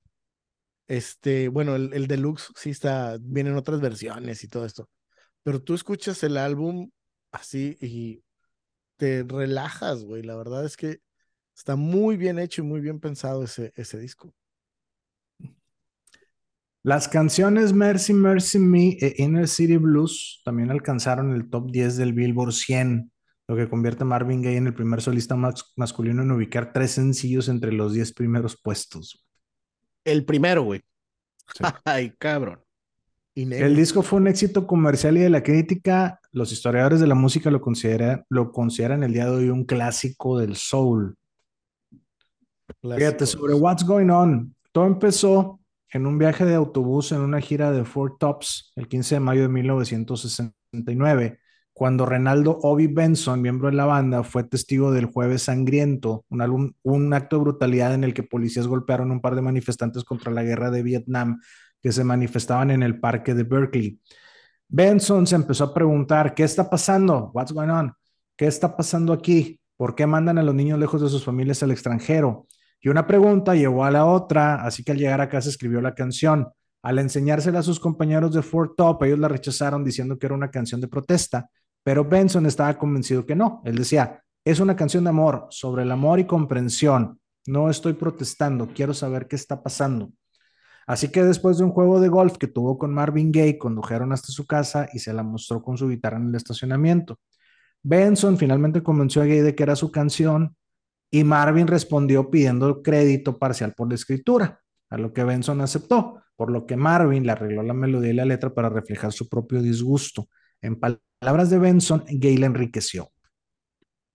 este, bueno, el, el deluxe sí está, vienen otras versiones y todo esto, pero tú escuchas el álbum así y te relajas, güey, la verdad es que está muy bien hecho y muy bien pensado ese, ese disco. Las canciones Mercy, Mercy Me e Inner City Blues también alcanzaron el top 10 del Billboard 100, lo que convierte a Marvin Gaye en el primer solista mas- masculino en ubicar tres sencillos entre los 10 primeros puestos. El primero, güey. Sí. (laughs) Ay, cabrón. El disco fue un éxito comercial y de la crítica. Los historiadores de la música lo, considera- lo consideran el día de hoy un clásico del soul. Fíjate, sobre What's Going On. Todo empezó en un viaje de autobús en una gira de Four Tops el 15 de mayo de 1969, cuando Renaldo Obi Benson, miembro de la banda, fue testigo del Jueves Sangriento, un, acto de brutalidad en el que policías golpearon a un par de manifestantes contra la guerra de Vietnam que se manifestaban en el parque de Berkeley. Benson se empezó a preguntar, ¿qué está pasando? What's going on? ¿Qué está pasando aquí? ¿Por qué mandan a los niños lejos de sus familias al extranjero? Y una pregunta llevó a la otra, así que al llegar a casa escribió la canción. Al enseñársela a sus compañeros de Fort Top, ellos la rechazaron diciendo que era una canción de protesta, pero Benson estaba convencido que no. Él decía, es una canción de amor, sobre el amor y comprensión. No estoy protestando, quiero saber qué está pasando. Así que después de un juego de golf que tuvo con Marvin Gaye, condujeron hasta su casa y se la mostró con su guitarra en el estacionamiento. Benson finalmente convenció a Gaye de que era su canción y Marvin respondió pidiendo crédito parcial por la escritura, a lo que Benson aceptó, por lo que Marvin le arregló la melodía y la letra para reflejar su propio disgusto. En de Benson, Gaye le enriqueció.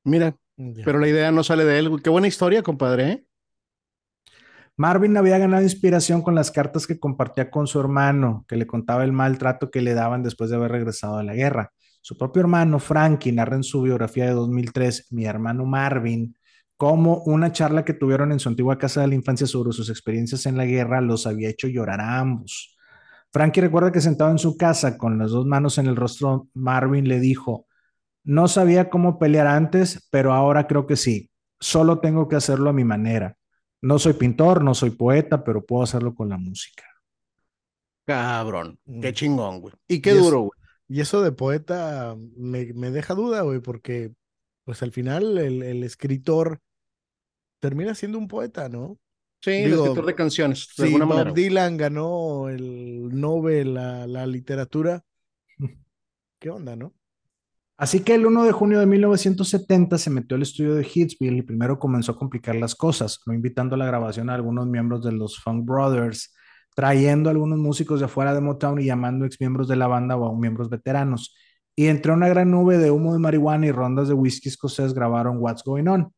Mira, pero la idea no sale de él. Qué buena historia, compadre. ¿eh? Marvin había ganado inspiración con las cartas que compartía con su hermano, que le contaba el maltrato que le daban después de haber regresado de la guerra. Su propio hermano, Frankie, narra en su biografía de 2003, Mi hermano Marvin, cómo una charla que tuvieron en su antigua casa de la infancia sobre sus experiencias en la guerra los había hecho llorar a ambos. Frankie recuerda que sentado en su casa con las dos manos en el rostro, Marvin le dijo, no sabía cómo pelear antes, pero ahora creo que sí. Solo tengo que hacerlo a mi manera. No soy pintor, no soy poeta, pero puedo hacerlo con la música. Cabrón, qué mm. chingón, güey. Y qué duro, güey. Y eso de poeta me, deja duda, güey, porque pues al final el, escritor termina siendo un poeta, ¿no? Sí, el escritor de canciones. De sí, Bob Dylan ganó el Nobel, la, la literatura. ¿Qué onda, no? Así que el 1 de junio de 1970 se metió al estudio de Hitsville y primero comenzó a complicar las cosas, no invitando a la grabación a algunos miembros de los Funk Brothers, trayendo a algunos músicos de afuera de Motown y llamando ex miembros de la banda o a miembros veteranos. Y entre una gran nube de humo de marihuana y rondas de whisky escocés grabaron What's Going On.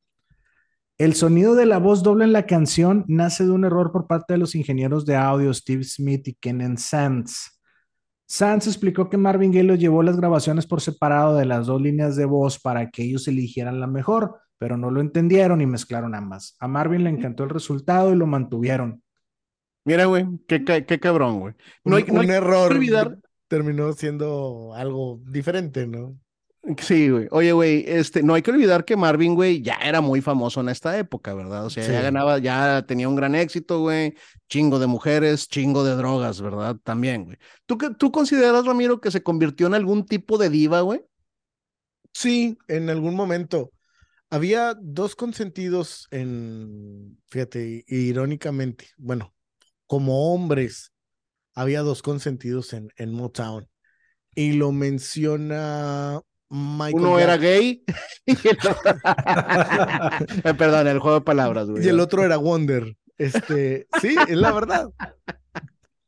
El sonido de la voz doble en la canción nace de un error por parte de los ingenieros de audio Steve Smith y Kenan Sands. Sanz explicó que Marvin Gaye los llevó las grabaciones por separado de las dos líneas de voz para que ellos eligieran la mejor, pero no lo entendieron y mezclaron ambas. A Marvin le encantó el resultado y lo mantuvieron. Mira, güey, qué, qué, cabrón, güey. No hay, un, error. Olvidar. Terminó siendo algo diferente, ¿no? Sí, güey. Oye, güey, este, no hay que olvidar que Marvin, güey, ya era muy famoso en esta época, ¿verdad? O sea, ya ganaba, ya tenía un gran éxito, güey, chingo de mujeres, chingo de drogas, ¿verdad? También, güey. ¿Tú, ¿Tú consideras, Ramiro, que se convirtió en algún tipo de diva, güey? Sí, en algún momento. Había dos consentidos en, fíjate, irónicamente, bueno, como hombres, había dos consentidos en, en Motown. Y lo menciona uno era gay (laughs) y el otro... Eh, (laughs) perdón, el juego de palabras, Y el otro era Wonder. Este, sí, es la verdad.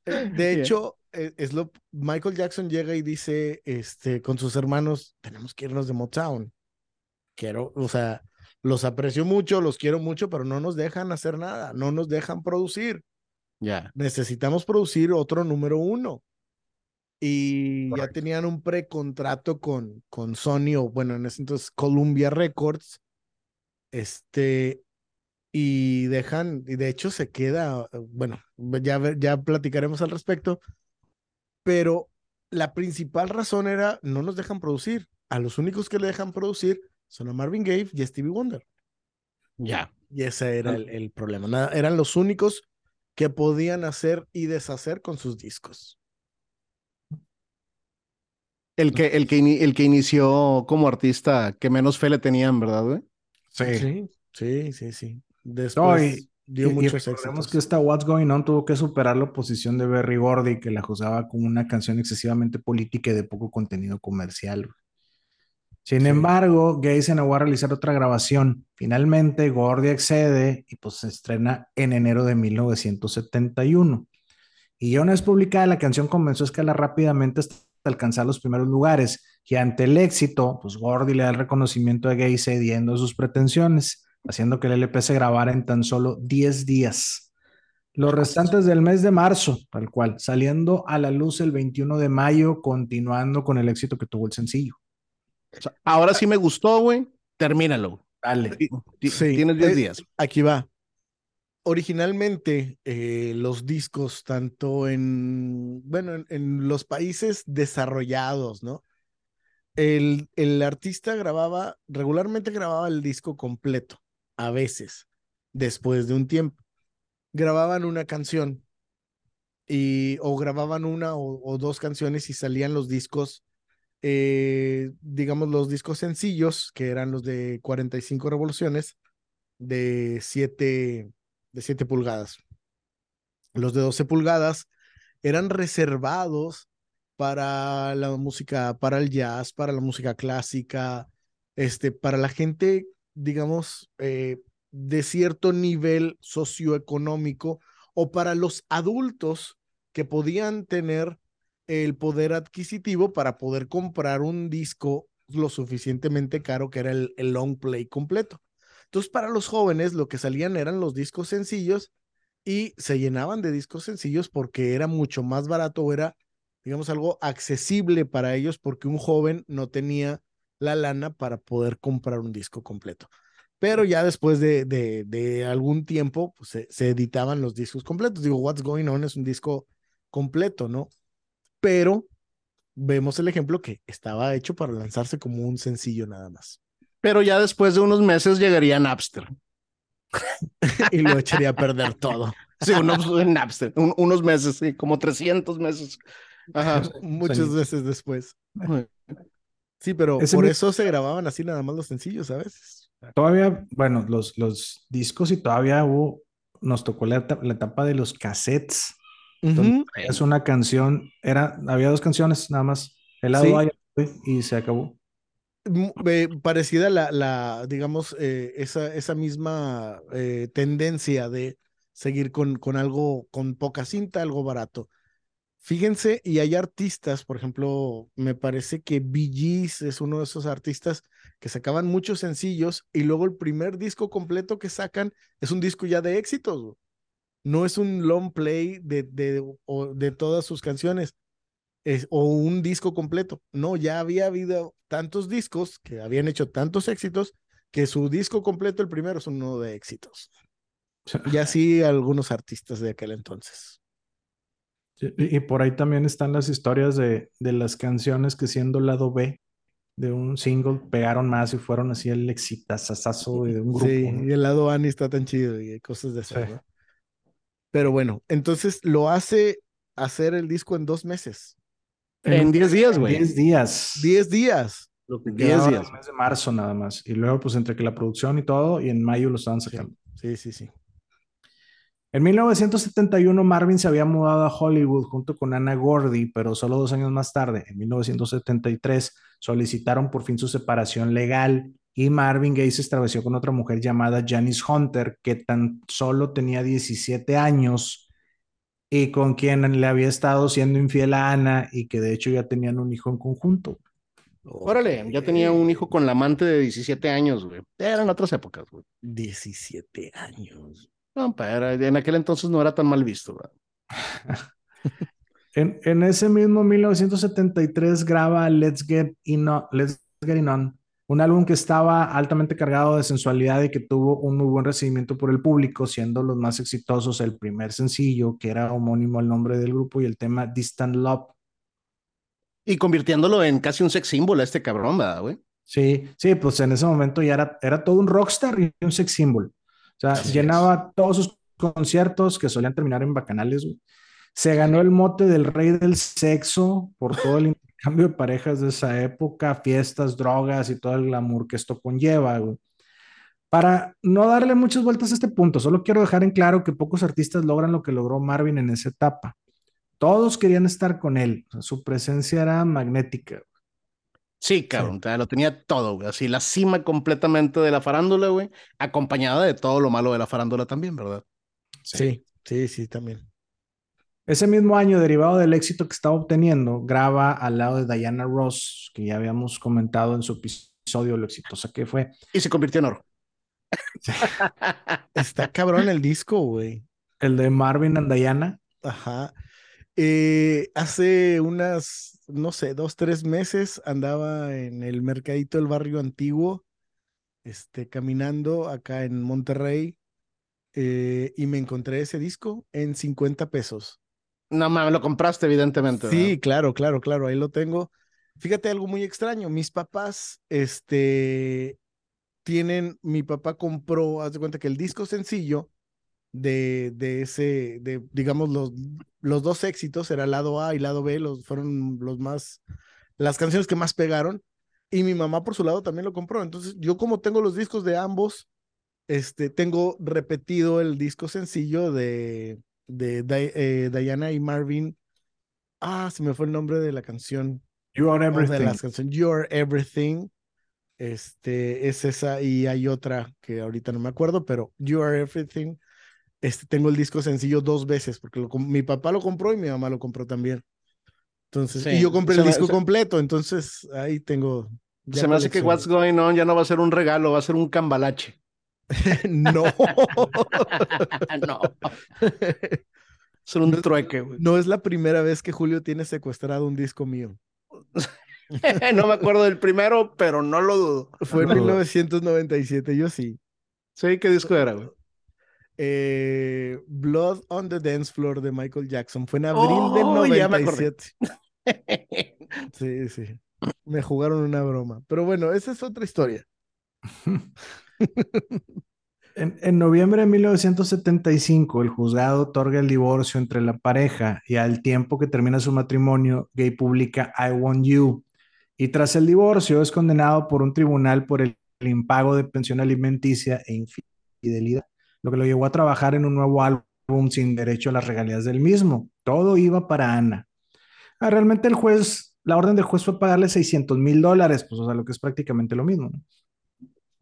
De hecho, eh, es lo, Michael Jackson llega y dice, este, con sus hermanos, tenemos que irnos de Motown. Quiero, o sea, los aprecio mucho, los quiero mucho, pero no nos dejan hacer nada, no nos dejan producir. Ya. Necesitamos producir otro número uno y ya tenían un precontrato con, con Sony o bueno, en ese entonces Columbia Records. Este, y dejan, y de hecho se queda, bueno, ya, ya platicaremos al respecto, pero la principal razón era no nos dejan producir. A los únicos que le dejan producir son a Marvin Gaye y a Stevie Wonder. Ya. Y ese era el, el problema. Nada, eran los únicos que podían hacer y deshacer con sus discos. El que, el, que el que inició como artista, que menos fe le tenían, ¿verdad, güey? Sí. Sí, sí, sí, Después dio muchos éxitos. que esta What's Going On tuvo que superar la oposición de Berry Gordy, que la juzgaba como una canción excesivamente política y de poco contenido comercial. Sin embargo, Gay se negó a realizar otra grabación. Finalmente, Gordy accede y pues se estrena en enero de 1971. Y ya una vez publicada, la canción comenzó a escalar rápidamente hasta alcanzar los primeros lugares y ante el éxito, pues Gordy le da el reconocimiento a Gay cediendo sus pretensiones, haciendo que el LP se grabara en tan solo 10 días. Los restantes del mes de marzo, tal cual, saliendo a la luz el 21 de mayo, continuando con el éxito que tuvo el sencillo. ahora sí me gustó, güey. Termínalo. Dale. Sí, tienes 10 días. Aquí va. Originalmente eh, los discos, tanto en, bueno, en, los países desarrollados, ¿no? El, el artista grababa, regularmente grababa el disco completo, a veces, después de un tiempo. Grababan una canción y o grababan una o, dos canciones y salían los discos, eh, digamos los discos sencillos, que eran los de 45 revoluciones, de 7 de 7 pulgadas. Los de 12 pulgadas eran reservados para la música, para el jazz, para la música clásica, este, para la gente, digamos, eh, de cierto nivel socioeconómico o para los adultos que podían tener el poder adquisitivo para poder comprar un disco lo suficientemente caro que era el, el long play completo. Entonces, para los jóvenes lo que salían eran los discos sencillos y se llenaban de discos sencillos porque era mucho más barato, era, digamos, algo accesible para ellos porque un joven no tenía la lana para poder comprar un disco completo. Pero ya después de, de, algún tiempo pues, se, se, editaban los discos completos. Digo, What's Going On es un disco completo, ¿no? Pero vemos el ejemplo que estaba hecho para lanzarse como un sencillo nada más. Pero ya después de unos meses llegaría Napster. (laughs) y lo echaría a perder todo. Sí, unos, Napster, unos meses, sí, como 300 meses. Ajá. (laughs) Muchas veces después. Sí, pero por eso se grababan así nada más los sencillos, ¿sabes? Todavía, bueno, los, los discos y todavía hubo, nos tocó la, etapa de los cassettes. Es una canción, era, había dos canciones nada más, el lado y se acabó parecida la, digamos, eh, esa, esa misma eh, tendencia de seguir con, con algo, con poca cinta, algo barato. Fíjense, y hay artistas, por ejemplo, me parece que Bee es uno de esos artistas que sacaban muchos sencillos y luego el primer disco completo que sacan es un disco ya de éxitos. No es un long play de, de, de todas sus canciones o un disco completo. No, ya había habido tantos discos que habían hecho tantos éxitos que su disco completo, el primero, es uno de éxitos. Y así algunos artistas de aquel entonces. Y, por ahí también están las historias de, de las canciones que siendo lado B de un single pegaron más y fueron así el exitazazazo de un grupo. Sí, y el lado A ni está tan chido y cosas de eso. Pero bueno, entonces lo hace hacer el disco en dos meses. En 10 días, güey. 10 días. 10 días. 10 días. El mes de marzo nada más. Y luego, pues entre que la producción y todo, y en mayo lo estaban sacando. Sí, sí, sí. En 1971, Marvin se había mudado a Hollywood junto con Anna Gordy, pero solo dos años más tarde, en 1973, solicitaron por fin su separación legal y Marvin Gaye se estableció con otra mujer llamada Janice Hunter, que tan solo tenía 17 años y con quien le había estado siendo infiel a Ana y que de hecho ya tenían un hijo en conjunto. Órale, ya tenía un hijo con la amante de 17 años, güey. Eran otras épocas, güey. 17 años. No, pero en aquel entonces no era tan mal visto, güey. (laughs) en, en, ese mismo 1973 graba Let's Get, In Let's Get In On, un álbum que estaba altamente cargado de sensualidad y que tuvo un muy buen recibimiento por el público, siendo los más exitosos el primer sencillo, que era homónimo al nombre del grupo, y el tema Distant Love. Y convirtiéndolo en casi un sex symbol a este cabrón, ¿verdad, güey? Sí, sí, pues en ese momento ya era, era todo un rockstar y un sex symbol. O sea, llenaba todos sus conciertos que solían terminar en bacanales, Se ganó el mote del rey del sexo por todo el cambio de parejas de esa época, fiestas, drogas y todo el glamour que esto conlleva. Para no darle muchas vueltas a este punto, solo quiero dejar en claro que pocos artistas logran lo que logró Marvin en esa etapa. Todos querían estar con él, su presencia era magnética. Sí, cabrón, lo tenía todo, güey. Así la cima completamente de la farándula, güey, acompañada de todo lo malo de la farándula también, ¿verdad? sí, sí, sí también. Ese mismo año, derivado del éxito que estaba obteniendo, graba al lado de Diana Ross, que ya habíamos comentado en su episodio lo exitosa que fue. Y se convirtió en oro. (laughs) Está cabrón el disco, güey. El de Marvin and Diana. Ajá. Eh, hace unas, no sé, dos, tres meses andaba en el mercadito del barrio antiguo, este, caminando acá en Monterrey eh, y me encontré ese disco en 50 pesos. No mames, lo compraste, evidentemente. Sí, claro, claro, claro, ahí lo tengo. Fíjate algo muy extraño. Mis papás, este, tienen, mi papá compró, haz de cuenta que el disco sencillo de, de ese, de, digamos, los, los dos éxitos, era lado A y lado B, los, fueron los más, las canciones que más pegaron. Y mi mamá por su lado también lo compró. Entonces, yo como tengo los discos de ambos, este, tengo repetido el disco sencillo de, de, eh, Diana y Marvin. Ah, se me fue el nombre de la canción. You Are Everything. De las canciones You Are Everything. Este, es esa y hay otra que ahorita no me acuerdo, pero You Are Everything. Este, tengo el disco sencillo dos veces, porque mi papá lo compró y mi mamá lo compró también. Entonces, y yo compré el disco completo, entonces ahí tengo. Se me hace que What's Going On ya no va a ser un regalo, va a ser un cambalache. (laughs) no. (laughs) no. Es un trueque, No es la primera vez que Julio tiene secuestrado un disco mío. (laughs) no me acuerdo del primero, pero no lo dudo. Fue en 1997, yo sí. Sí, ¿qué disco era, güey? Eh, Blood on the Dance Floor de Michael Jackson. Fue en abril del 97. sí, sí. Me jugaron una broma. Pero bueno, esa es otra historia. En, noviembre de 1975, el juzgado otorga el divorcio entre la pareja y al tiempo que termina su matrimonio, Gay publica I Want You. Y tras el divorcio es condenado por un tribunal por el, impago de pensión alimenticia e infidelidad, lo que lo llevó a trabajar en un nuevo álbum sin derecho a las regalías del mismo. Todo iba para Ana. Ah, realmente el juez, la orden del juez fue pagarle 600 mil dólares, pues o sea, lo que es prácticamente lo mismo. ¿no?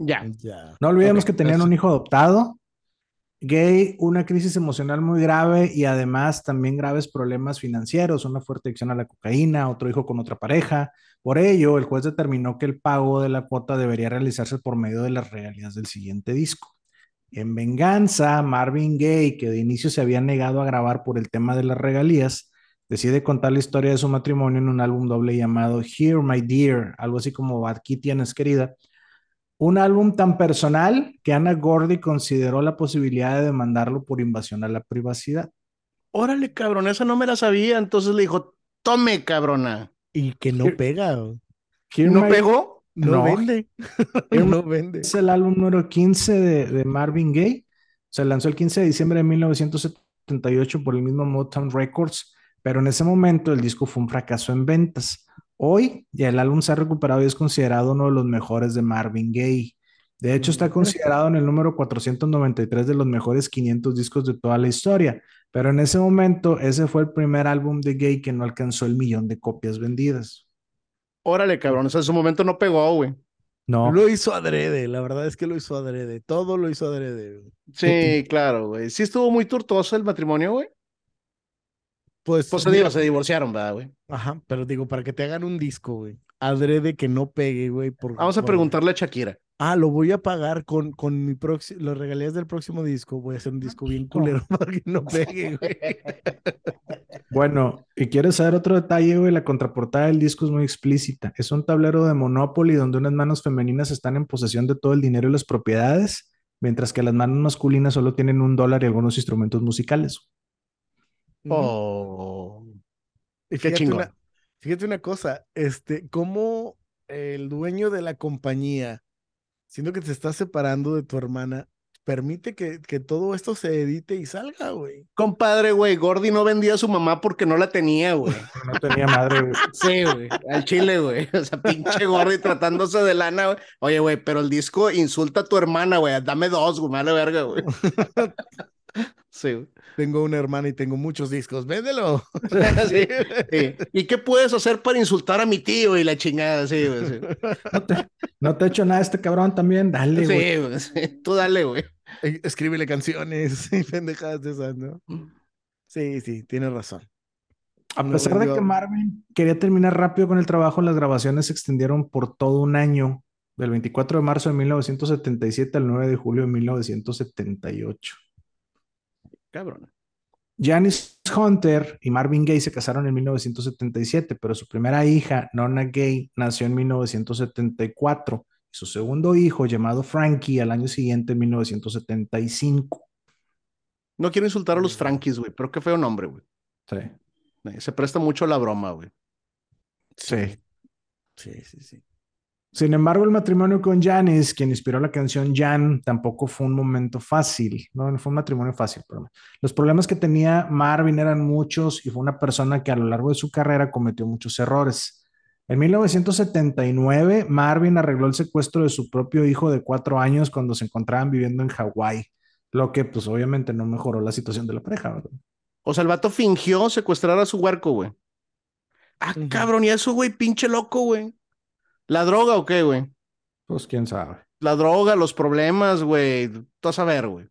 Ya. No olvidemos que tenían un hijo adoptado, gay, una crisis emocional muy grave y además también graves problemas financieros, una fuerte adicción a la cocaína, otro hijo con otra pareja. Por ello, el juez determinó que el pago de la cuota debería realizarse por medio de las regalías del siguiente disco. En venganza, Marvin Gaye, que de inicio se había negado a grabar por el tema de las regalías, decide contar la historia de su matrimonio en un álbum doble llamado Here My Dear, algo así como Aquí tienes querida, un álbum tan personal que Ana Gordy consideró la posibilidad de demandarlo por invasión a la privacidad. Órale, cabrón, esa no me la sabía. Entonces le dijo, tome, cabrona. Y que no pega. ¿No pegó? No, vende. (laughs) no vende. Es el álbum número 15 de, de, Marvin Gaye. Se lanzó el 15 de diciembre de 1978 por el mismo Motown Records, pero en ese momento el disco fue un fracaso en ventas. Hoy ya el álbum se ha recuperado y es considerado uno de los mejores de Marvin Gaye. De hecho, está considerado en el número 493 de los mejores 500 discos de toda la historia. Pero en ese momento, ese fue el primer álbum de Gaye que no alcanzó el millón de copias vendidas. Órale, cabrón. O sea, en su momento no pegó, güey. No. Lo hizo adrede, la verdad es que lo hizo adrede. Todo lo hizo adrede. Sí, claro, güey. Sí estuvo muy tortuoso el matrimonio, güey. Pues, pues digo, se divorciaron, ¿verdad, güey? Ajá, pero digo, para que te hagan un disco, güey. Adrede que no pegue, güey. Vamos a preguntarle a Shakira. Ah, lo voy a pagar con, con mi próximo, las regalías del próximo disco. Voy a hacer un disco bien culero para que no pegue, güey. (laughs) Bueno, y quieres saber otro detalle, güey, la contraportada del disco es muy explícita. Es un tablero de Monopoly donde unas manos femeninas están en posesión de todo el dinero y las propiedades, mientras que las manos masculinas solo tienen un dólar y algunos instrumentos musicales. Oh. Y fíjate una, fíjate una cosa, este, cómo el dueño de la compañía, siendo que te estás separando de tu hermana, permite que, que todo esto se edite y salga, güey. Compadre, güey, Gordy no vendía a su mamá porque no la tenía, güey. (laughs) No tenía madre, güey. Sí, güey, al chile, güey. (laughs) O sea, pinche Gordy tratándose de lana, güey. Oye, güey, pero el disco insulta a tu hermana, güey. Dame dos, güey, me verga, güey. (laughs) Sí. Tengo una hermana y tengo muchos discos, véndelo. (laughs) (laughs) ¿Y qué puedes hacer para insultar a mi tío y la chingada? Sí, No, te, no te he hecho nada este cabrón también, dale, güey. Sí, tú dale, güey. Escríbele canciones (laughs) y pendejadas de esas, ¿no? Sí, sí, tienes razón. A pesar de que Marvin quería terminar rápido con el trabajo, las grabaciones se extendieron por todo un año, del 24 de marzo de 1977 al 9 de julio de 1978. Cabrón. Janice Hunter y Marvin Gaye se casaron en 1977, pero su primera hija, Nonna Gay, nació en 1974 y su segundo hijo, llamado Frankie, al año siguiente, en 1975. No quiero insultar a los Frankies, güey, pero qué feo nombre, güey. Sí. Eh, se presta mucho la broma, güey. Sí. Sí, sí, sí. Sin embargo, el matrimonio con Janis, quien inspiró la canción Jan, tampoco fue un momento fácil, no, no fue un matrimonio fácil. Pero los problemas que tenía Marvin eran muchos y fue una persona que a lo largo de su carrera cometió muchos errores. En 1979, Marvin arregló el secuestro de su propio hijo de cuatro años cuando se encontraban viviendo en Hawái, lo que pues obviamente no mejoró la situación de la pareja. ¿verdad? O sea, el vato fingió secuestrar a su huerco, güey. Ah, cabrón, y eso, güey, pinche loco, güey. ¿La droga o qué, güey? Pues quién sabe. La droga, los problemas, güey. Tú a saber, güey.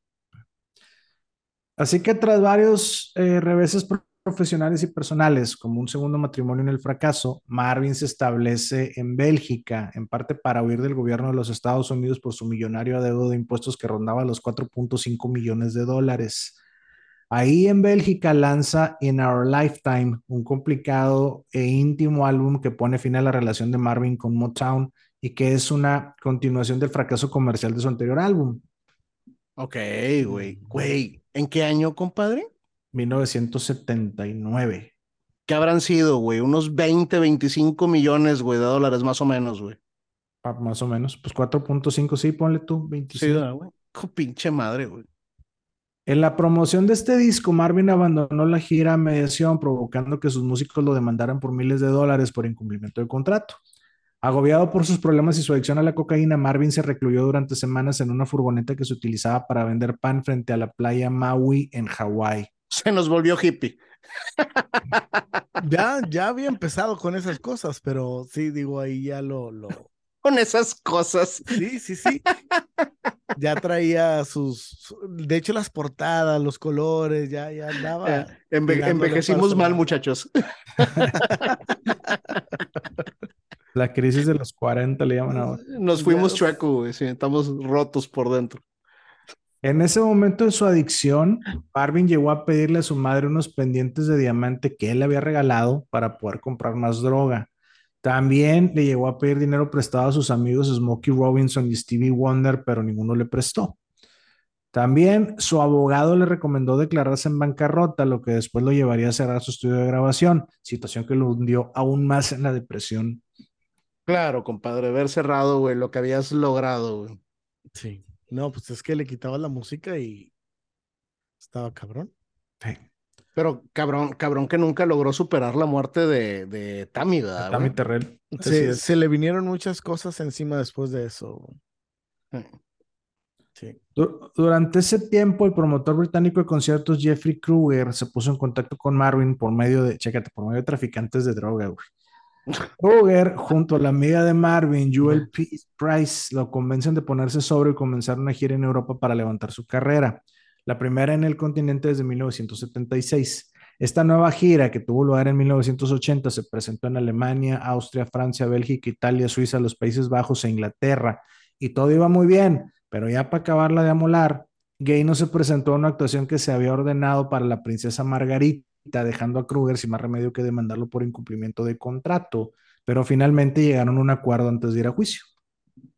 Así que tras varios eh, reveses profesionales y personales, como un segundo matrimonio en el fracaso, Marvin se establece en Bélgica, en parte para huir del gobierno de los Estados Unidos por su millonario adeudo de impuestos que rondaba los 4.5 millones de dólares. Ahí en Bélgica lanza In Our Lifetime, un complicado e íntimo álbum que pone fin a la relación de Marvin con Motown y que es una continuación del fracaso comercial de su anterior álbum. Ok, güey. Güey, ¿en qué año, compadre? 1979. ¿Qué habrán sido, güey? Unos 20, 25 millones, güey, de dólares más o menos, güey. Ah, más o menos. Pues 4.5, sí, ponle tú, 25. Sí, güey. pinche madre, güey. En la promoción de este disco, Marvin abandonó la gira a mediación, provocando que sus músicos lo demandaran por miles de dólares por incumplimiento de contrato. Agobiado por sus problemas y su adicción a la cocaína, Marvin se recluyó durante semanas en una furgoneta que se utilizaba para vender pan frente a la playa Maui en Hawái. Se nos volvió hippie. Ya, ya había empezado con esas cosas, pero sí, digo, ahí ya lo, lo... Con esas cosas. Sí, sí, sí ya traía sus, de hecho las portadas, los colores, ya, ya andaba. envejecimos mal, muchachos. (laughs) La crisis de los 40 le llaman ahora. Nos fuimos chueco, estamos rotos por dentro. En ese momento de su adicción, Marvin llegó a pedirle a su madre unos pendientes de diamante que él le había regalado para poder comprar más droga. También le llegó a pedir dinero prestado a sus amigos Smokey Robinson y Stevie Wonder, pero ninguno le prestó. También su abogado le recomendó declararse en bancarrota, lo que después lo llevaría a cerrar su estudio de grabación, situación que lo hundió aún más en la depresión. Claro, compadre, haber cerrado, güey, lo que habías logrado, güey. Sí. No, pues es que le quitaba la música y estaba cabrón. Sí. Pero cabrón, cabrón que nunca logró superar la muerte de, de Tammy, ¿verdad? Tammy Terrell. Se, le vinieron muchas cosas encima después de eso. Sí. Durante ese tiempo, el promotor británico de conciertos Jeffrey Kruger se puso en contacto con Marvin por medio de, chécate, por medio de traficantes de droga, güey. (laughs) Kruger, junto a la amiga de Marvin, Jewel Price, lo convencen de ponerse sobre y comenzar una gira en Europa para levantar su carrera la primera en el continente desde 1976. Esta nueva gira, que tuvo lugar en 1980, se presentó en Alemania, Austria, Francia, Bélgica, Italia, Suiza, los Países Bajos e Inglaterra. Y todo iba muy bien, pero ya para acabarla de amolar, Gay no se presentó a una actuación que se había ordenado para la princesa Margarita, dejando a Kruger sin más remedio que demandarlo por incumplimiento de contrato. Pero finalmente llegaron a un acuerdo antes de ir a juicio.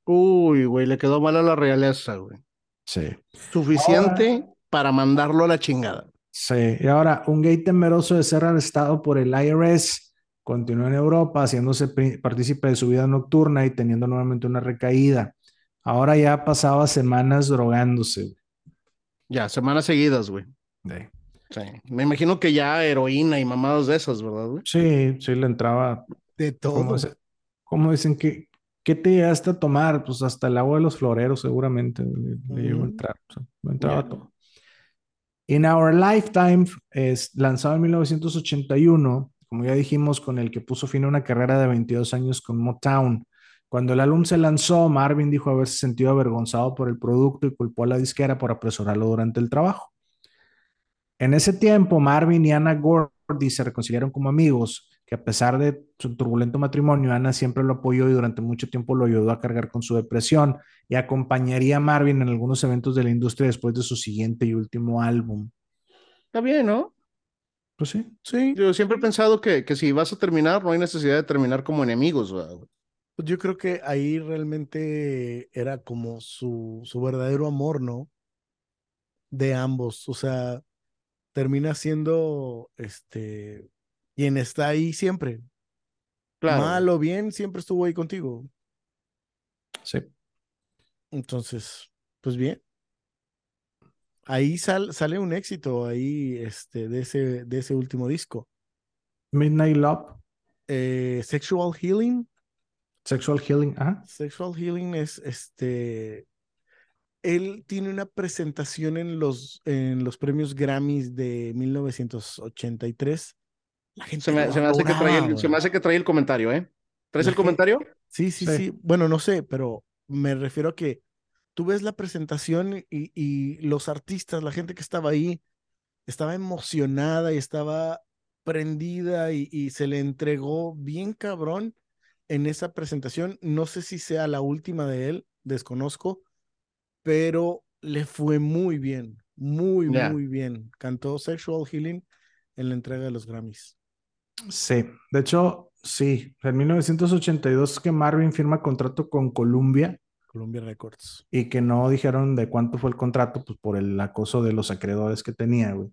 Uy, güey, le quedó mal a la realeza, güey. Sí. Suficiente para mandarlo a la chingada. Sí, y ahora un gay temeroso de ser arrestado por el IRS continuó en Europa haciéndose partícipe de su vida nocturna y teniendo nuevamente una recaída. Ahora ya pasaba semanas drogándose. Ya, semanas seguidas, güey. Sí. Me imagino que ya heroína y mamadas de esas, ¿verdad, güey? Sí, sí, le entraba. De todo. ¿Cómo, dicen que ¿Qué te llegaste a tomar? Pues hasta el agua de los floreros seguramente le, llegó a entrar. entraba todo. In Our Lifetime es lanzado en 1981, como ya dijimos, con el que puso fin a una carrera de 22 años con Motown. Cuando el álbum se lanzó, Marvin dijo haberse sentido avergonzado por el producto y culpó a la disquera por apresurarlo durante el trabajo. En ese tiempo, Marvin y Anna Gordy se reconciliaron como amigos que a pesar de su turbulento matrimonio, Ana siempre lo apoyó y durante mucho tiempo lo ayudó a cargar con su depresión y acompañaría a Marvin en algunos eventos de la industria después de su siguiente y último álbum. Está bien, ¿no? Pues sí. Sí, yo siempre he pensado que, que si vas a terminar, no hay necesidad de terminar como enemigos. Pues yo creo que ahí realmente era como su, su verdadero amor, ¿no? de ambos. O sea, termina siendo este quien está ahí siempre. Claro. Mal o bien, siempre estuvo ahí contigo. Sí. Entonces, pues bien. Ahí sale un éxito ahí este, de, ese, de ese último disco. Midnight Love. Eh, Sexual Healing. Sexual Healing, ajá. Sexual Healing es este. Él tiene una presentación en los, en los premios Grammys de 1983. La gente se, me, hace que trae el, se me hace que trae el comentario, ¿eh? ¿Traes el comentario? Sí, sí, sí, Bueno, no sé, pero me refiero a que tú ves la presentación y, y los artistas, la gente que estaba ahí, estaba emocionada y estaba prendida y, y, se le entregó bien cabrón en esa presentación. No sé si sea la última de él, desconozco, pero le fue muy bien, muy, muy bien. Cantó Sexual Healing en la entrega de los Grammys. Sí, de hecho, sí. En 1982 que Marvin firma contrato con Columbia. Columbia Records. Y que no dijeron de cuánto fue el contrato, pues por el acoso de los acreedores que tenía, güey.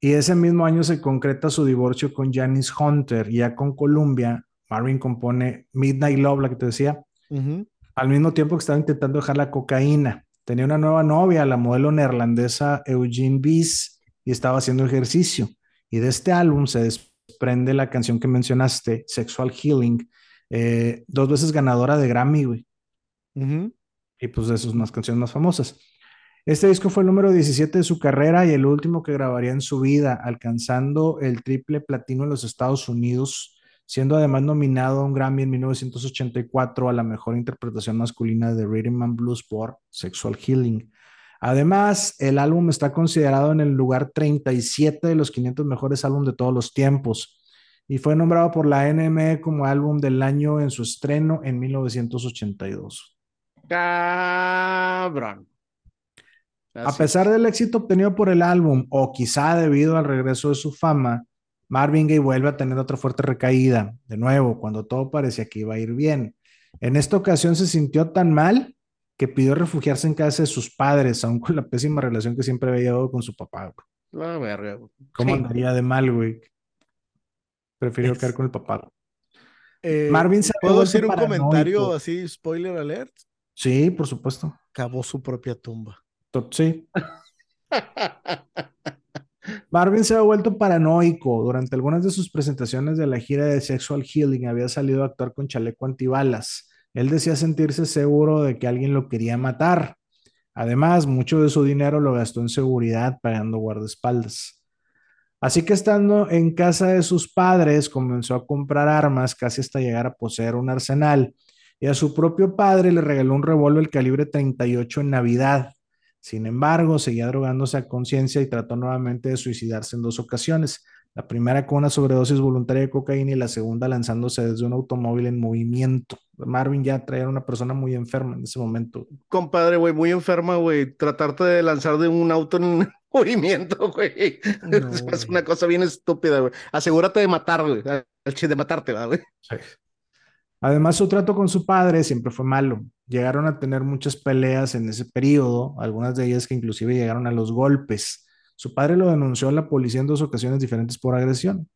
Y ese mismo año se concreta su divorcio con Janice Hunter, ya con Columbia. Marvin compone Midnight Love, la que te decía, al mismo tiempo que estaba intentando dejar la cocaína. Tenía una nueva novia, la modelo neerlandesa Eugene Bies, y estaba haciendo ejercicio. Y de este álbum se desprende la canción que mencionaste, Sexual Healing, eh, dos veces ganadora de Grammy, güey. Y pues de sus más canciones más famosas. Este disco fue el número 17 de su carrera y el último que grabaría en su vida, alcanzando el triple platino en los Estados Unidos, siendo además nominado a un Grammy en 1984 a la mejor interpretación masculina de Rhythm and Blues por Sexual Healing. Además, el álbum está considerado en el lugar 37 de los 500 mejores álbumes de todos los tiempos y fue nombrado por la NME como álbum del año en su estreno en 1982. Cabrón. A pesar del éxito obtenido por el álbum, o quizá debido al regreso de su fama, Marvin Gaye vuelve a tener otra fuerte recaída, de nuevo, cuando todo parecía que iba a ir bien. En esta ocasión se sintió tan mal que pidió refugiarse en casa de sus padres, aun con la pésima relación que siempre había llevado con su papá. La verga, ¿Cómo andaría de mal, güey? Prefirió quedar con el papá. Eh, Marvin se ¿Puedo decir un comentario así, spoiler alert? Sí, por supuesto. Cavó su propia tumba. Sí. (laughs) Marvin se ha vuelto paranoico. Durante algunas de sus presentaciones de la gira de Sexual Healing había salido a actuar con chaleco antibalas. Él decía sentirse seguro de que alguien lo quería matar. Además, mucho de su dinero lo gastó en seguridad pagando guardaespaldas. Así que estando en casa de sus padres, comenzó a comprar armas casi hasta llegar a poseer un arsenal. Y a su propio padre le regaló un revólver calibre 38 en Navidad. Sin embargo, seguía drogándose a conciencia y trató nuevamente de suicidarse en dos ocasiones. La primera con una sobredosis voluntaria de cocaína y la segunda lanzándose desde un automóvil en movimiento. Marvin ya traía a una persona muy enferma en ese momento. Compadre, güey, muy enferma, güey. Tratarte de lanzar de un auto en (laughs) movimiento, güey. (laughs) es una cosa bien estúpida, güey. Asegúrate de matar, güey. De matarte, güey. Sí. Además, su trato con su padre siempre fue malo. Llegaron a tener muchas peleas en ese periodo, algunas de ellas que inclusive llegaron a los golpes. Su padre lo denunció a la policía en dos ocasiones diferentes por agresión.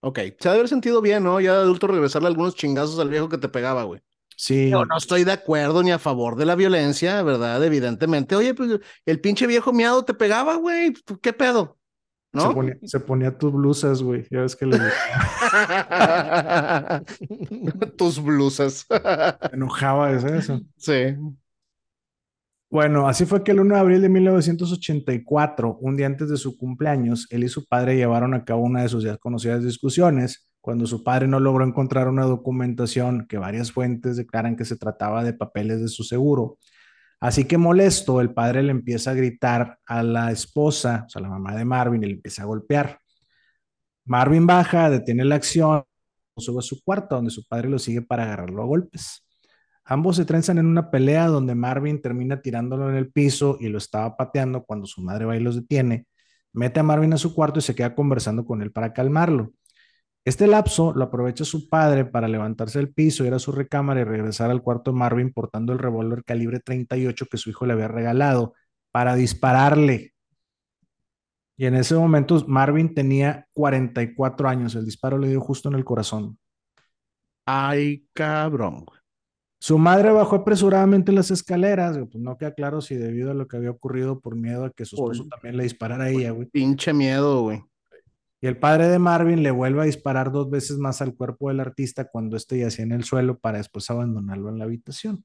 Ok, se ha de haber sentido bien, ¿no? Ya de adulto regresarle algunos chingazos al viejo que te pegaba, güey. Sí. Yo no estoy de acuerdo ni a favor de la violencia, ¿verdad? Evidentemente. Oye, pues el pinche viejo miado te pegaba, güey. ¿Qué pedo? ¿No? Se ponía, se ponía tus blusas, güey. Ya ves que le. (laughs) (laughs) tus blusas. enojaba de eso. Sí. Bueno, así fue que el 1 de abril de 1984, un día antes de su cumpleaños, él y su padre llevaron a cabo una de sus ya conocidas discusiones, cuando su padre no logró encontrar una documentación que varias fuentes declaran que se trataba de papeles de su seguro. Así que molesto, el padre le empieza a gritar a la esposa, o sea, la mamá de Marvin, y le empieza a golpear. Marvin baja, detiene la acción, sube a su cuarto, donde su padre lo sigue para agarrarlo a golpes. Ambos se trenzan en una pelea donde Marvin termina tirándolo en el piso y lo estaba pateando cuando su madre va y los detiene. Mete a Marvin a su cuarto y se queda conversando con él para calmarlo. Este lapso lo aprovecha su padre para levantarse del piso, ir a su recámara y regresar al cuarto de Marvin portando el revólver calibre 38 que su hijo le había regalado para dispararle. Y en ese momento Marvin tenía 44 años. El disparo le dio justo en el corazón. Ay, cabrón. Su madre bajó apresuradamente las escaleras. Pues no queda claro si debido a lo que había ocurrido por miedo a que su esposo también le disparara a ella, güey. Pinche miedo, güey. Y el padre de Marvin le vuelve a disparar dos veces más al cuerpo del artista cuando éste yacía en el suelo para después abandonarlo en la habitación.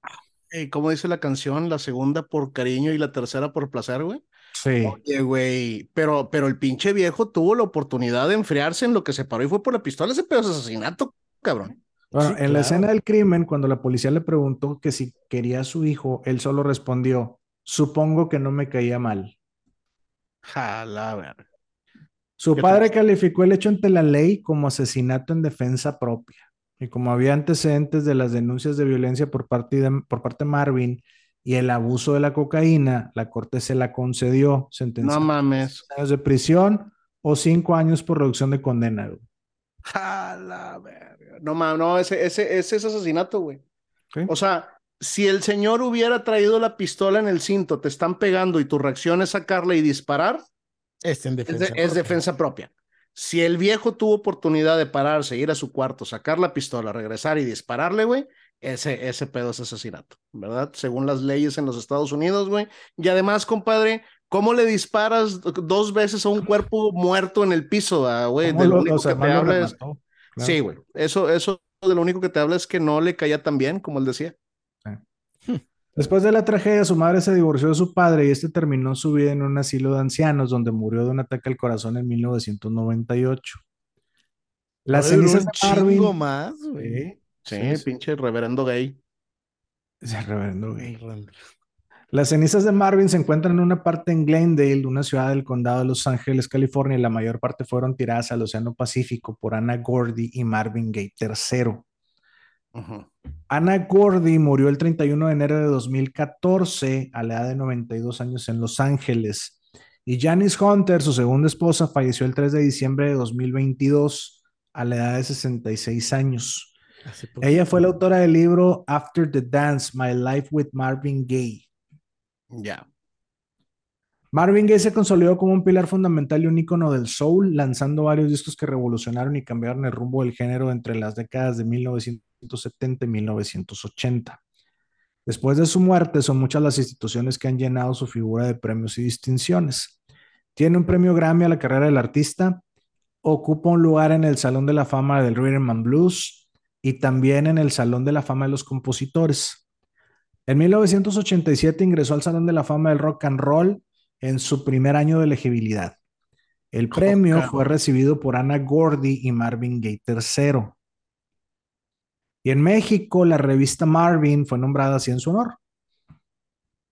¿Y cómo dice la canción? La segunda por cariño y la tercera por placer, güey. Sí. Oye, güey, pero, pero el pinche viejo tuvo la oportunidad de enfriarse en lo que se paró y fue por la pistola. Ese pedo es asesinato, cabrón. Bueno, en la escena del crimen, cuando la policía le preguntó que si quería a su hijo, él solo respondió, supongo que no me caía mal. Jala. Su padre calificó el hecho ante la ley como asesinato en defensa propia. Y como había antecedentes de las denuncias de violencia por parte de, por parte de Marvin y el abuso de la cocaína, la corte se la concedió. Sentencia no mames. años de prisión o cinco años por reducción de condena. Jala. No mames, no, ese, ese, ese es asesinato, güey. O sea, si el señor hubiera traído la pistola en el cinto, te están pegando y tu reacción es sacarla y disparar, es, en defensa, es, es defensa propia. Si el viejo tuvo oportunidad de pararse, ir a su cuarto, sacar la pistola, regresar y dispararle, güey, ese, ese pedo es asesinato, ¿verdad? Según las leyes en los Estados Unidos, güey. Y además, compadre, ¿cómo le disparas dos veces a un cuerpo muerto en el piso, ah, güey? Lo único que te habla es... Sí, güey. Eso, eso de lo único que te habla es que no le caía tan bien, como él decía. Después de la tragedia, su madre se divorció de su padre y este terminó su vida en un asilo de ancianos donde murió de un ataque al corazón en 1998. Las cenizas de Marvin. más, güey. Sí, pinche reverendo gay. Sí, reverendo gay. Las cenizas de Marvin se encuentran en una parte en Glendale, una ciudad del condado de Los Ángeles, California, y la mayor parte fueron tiradas al Océano Pacífico por Anna Gordy y Marvin Gaye III. Ana Gordy murió el 31 de enero de 2014 a la edad de 92 años en Los Ángeles. Y Janice Hunter, su segunda esposa, falleció el 3 de diciembre de 2022 a la edad de 66 años. Ella fue la autora del libro After the Dance, My Life with Marvin Gaye. Ya. Marvin Gaye se consolidó como un pilar fundamental y un ícono del soul, lanzando varios discos que revolucionaron y cambiaron el rumbo del género entre las décadas de 1970 y 1980. Después de su muerte, son muchas las instituciones que han llenado su figura de premios y distinciones. Tiene un premio Grammy a la carrera del artista, ocupa un lugar en el Salón de la Fama del Rhythm and Blues y también en el Salón de la Fama de los Compositores. En 1987 ingresó al Salón de la Fama del Rock and Roll en su primer año de elegibilidad. El premio fue recibido por Ana Gordy y Marvin Gaye III. Y en México, la revista Marvin fue nombrada así en su honor.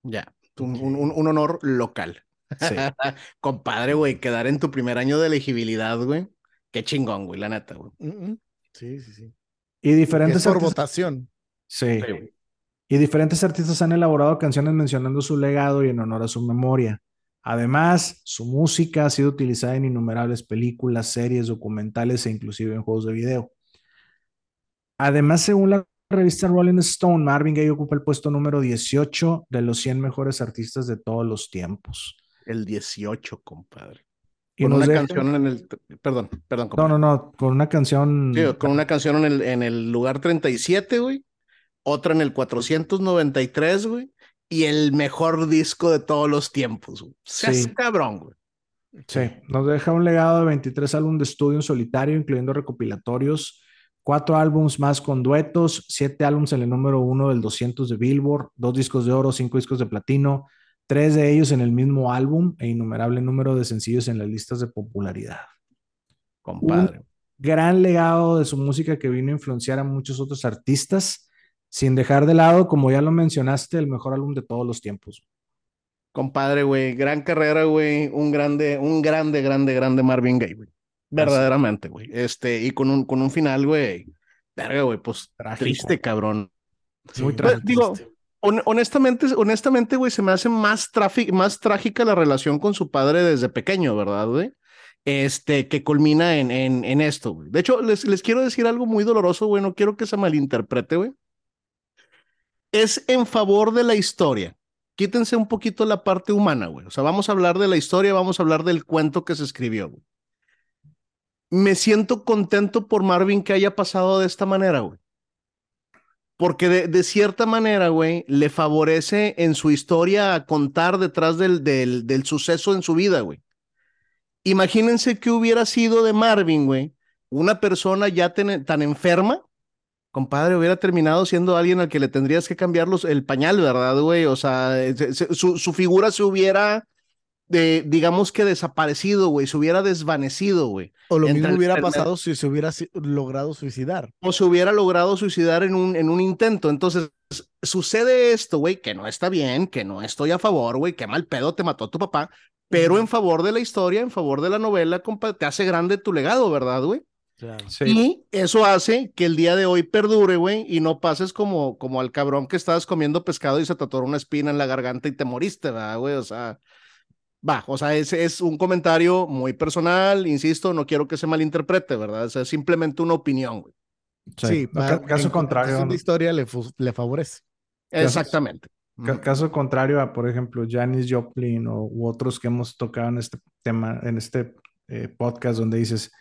Ya, un, honor local. Sí. (laughs) Compadre, güey, quedar en tu primer año de elegibilidad, güey. Qué chingón, güey, la neta, güey. Sí, sí, sí. Y diferentes. por votación. Sí. Y diferentes artistas han elaborado canciones mencionando su legado y en honor a su memoria. Además, su música ha sido utilizada en innumerables películas, series, documentales e inclusive en juegos de video. Además, según la revista Rolling Stone, Marvin Gaye ocupa el puesto número 18 de los 100 mejores artistas de todos los tiempos. El 18, compadre. Y con una canción en el. Perdón, perdón. No, no, no. Con una canción. Sí, con una canción en el, en el lugar 37, güey. Otra en el 493, güey y el mejor disco de todos los tiempos. sí. cabrón, güey. Sí, nos deja un legado de 23 álbumes de estudio en solitario, incluyendo recopilatorios, cuatro álbumes más con duetos, siete álbumes en el número uno del 200 de Billboard, dos discos de oro, cinco discos de platino, tres de ellos en el mismo álbum e innumerable número de sencillos en las listas de popularidad. Compadre. gran legado de su música que vino a influenciar a muchos otros artistas sin dejar de lado, como ya lo mencionaste, el mejor álbum de todos los tiempos. Compadre, güey, gran carrera, güey, un grande, un grande, grande, grande Marvin Gaye, güey. Verdaderamente, güey. Este, y con un, con un final, güey, verga, güey, pues triste, cabrón. Muy trágico. Digo, honestamente, honestamente, güey, se me hace más, más trágica la relación con su padre desde pequeño, ¿verdad, güey? Este, que culmina en, en, en esto, güey. De hecho, les, les quiero decir algo muy doloroso, güey, no quiero que se malinterprete, güey es en favor de la historia. quítense un poquito la parte humana, güey. O sea, vamos a hablar de la historia, vamos a hablar del cuento que se escribió, güey. Me siento contento por Marvin que haya pasado de esta manera, güey. Porque de, cierta manera, güey, le favorece en su historia contar detrás del, del, del suceso en su vida, güey. Imagínense que hubiera sido de Marvin, güey, una persona ya tan enferma compadre, hubiera terminado siendo alguien al que le tendrías que cambiar el pañal, ¿verdad, güey? O sea, su, su figura se hubiera, de, digamos que desaparecido, güey, se hubiera desvanecido, güey. O lo mismo hubiera pasado si se hubiera logrado suicidar. O se hubiera logrado suicidar en un, en un intento. Entonces, sucede esto, güey, que no está bien, que no estoy a favor, güey, qué mal pedo te mató tu papá, pero en favor de la historia, en favor de la novela, compadre, te hace grande tu legado, ¿verdad, güey? Y eso hace que el día de hoy perdure, güey, y no pases como, como al cabrón que estabas comiendo pescado y se te atoró una espina en la garganta y te moriste, ¿verdad, güey? O sea, va, o sea, ese es un comentario muy personal, insisto, no quiero que se malinterprete, ¿verdad? O es simplemente una opinión, güey. Sí, caso contrario. La historia le, le favorece. Exactamente. Caso, contrario a, por ejemplo, Janis Joplin o, u otros que hemos tocado en este tema, en este eh, podcast, donde dices,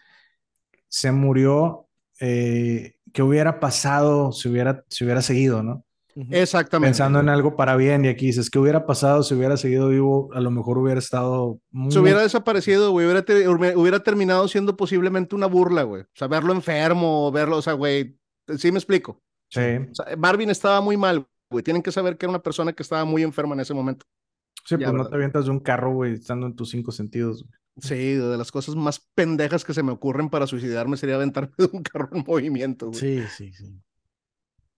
se murió, eh, ¿qué hubiera pasado si hubiera, si hubiera seguido, no? Exactamente. Pensando en algo para bien, y aquí dices, ¿qué hubiera pasado si hubiera seguido vivo? A lo mejor hubiera estado. Se hubiera desaparecido, güey. Hubiera, hubiera, terminado siendo posiblemente una burla, güey. O sea, verlo enfermo, verlo, o sea, güey. Sí me explico. Sí. Marvin estaba muy mal, güey. Tienen que saber que era una persona que estaba muy enferma en ese momento. Sí, pues no te avientas de un carro, güey, estando en tus cinco sentidos. Güey. Sí, de las cosas más pendejas que se me ocurren para suicidarme sería aventarme (laughs) de un carro en movimiento. Sí, sí, sí.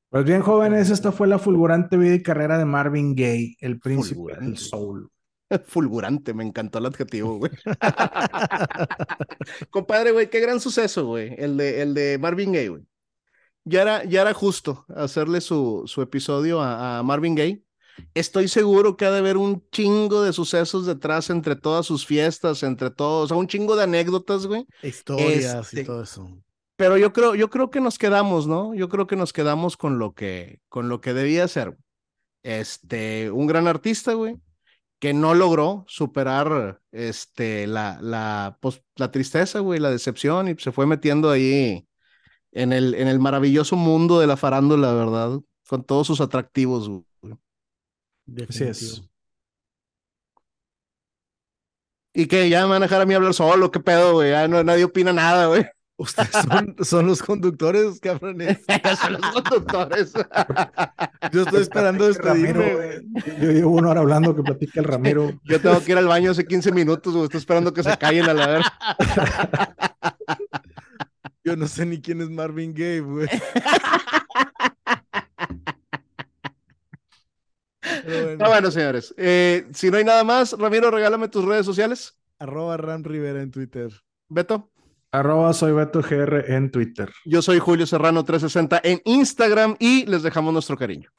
Pues bien, jóvenes, esta fue la fulgurante vida y carrera de Marvin Gaye, el príncipe del soul. (laughs) Fulgurante, me encantó el adjetivo, güey. (laughs) Compadre, güey, qué gran suceso, güey, el de, el de Marvin Gaye, güey. Ya era, ya era justo hacerle su, su episodio a Marvin Gaye estoy seguro que ha de haber un chingo de sucesos detrás entre todas sus fiestas, entre todos, o sea, un chingo de anécdotas, güey. Historias y este, todo eso. Pero yo creo, yo creo que nos quedamos, ¿no? Yo creo que nos quedamos con lo que, con lo que debía ser. Este, un gran artista, güey, que no logró superar, este, la, la, pues, la tristeza, güey, la decepción y se fue metiendo ahí en el, en el maravilloso mundo de la farándula, ¿verdad? Con todos sus atractivos, güey. Así es. Y que ya me van a dejar a mí hablar solo, qué pedo, güey. Ya no, nadie opina nada, güey. (laughs) Ustedes son, son los conductores, cabrones. (laughs) son los conductores. (laughs) Yo estoy esperando despedirme, güey. Yo llevo una hora hablando que platique el Ramiro. Yo tengo que ir al baño hace 15 minutos, güey. Estoy esperando que se callen a la ver. Yo no sé ni quién es Marvin Gaye, güey. Bueno. bueno, señores. Eh, si no hay nada más, Ramiro, regálame tus redes sociales. Arroba Ram Rivera en Twitter. Beto. Arroba soy Beto GR en Twitter. Yo soy Julio Serrano 360 en Instagram y les dejamos nuestro cariño.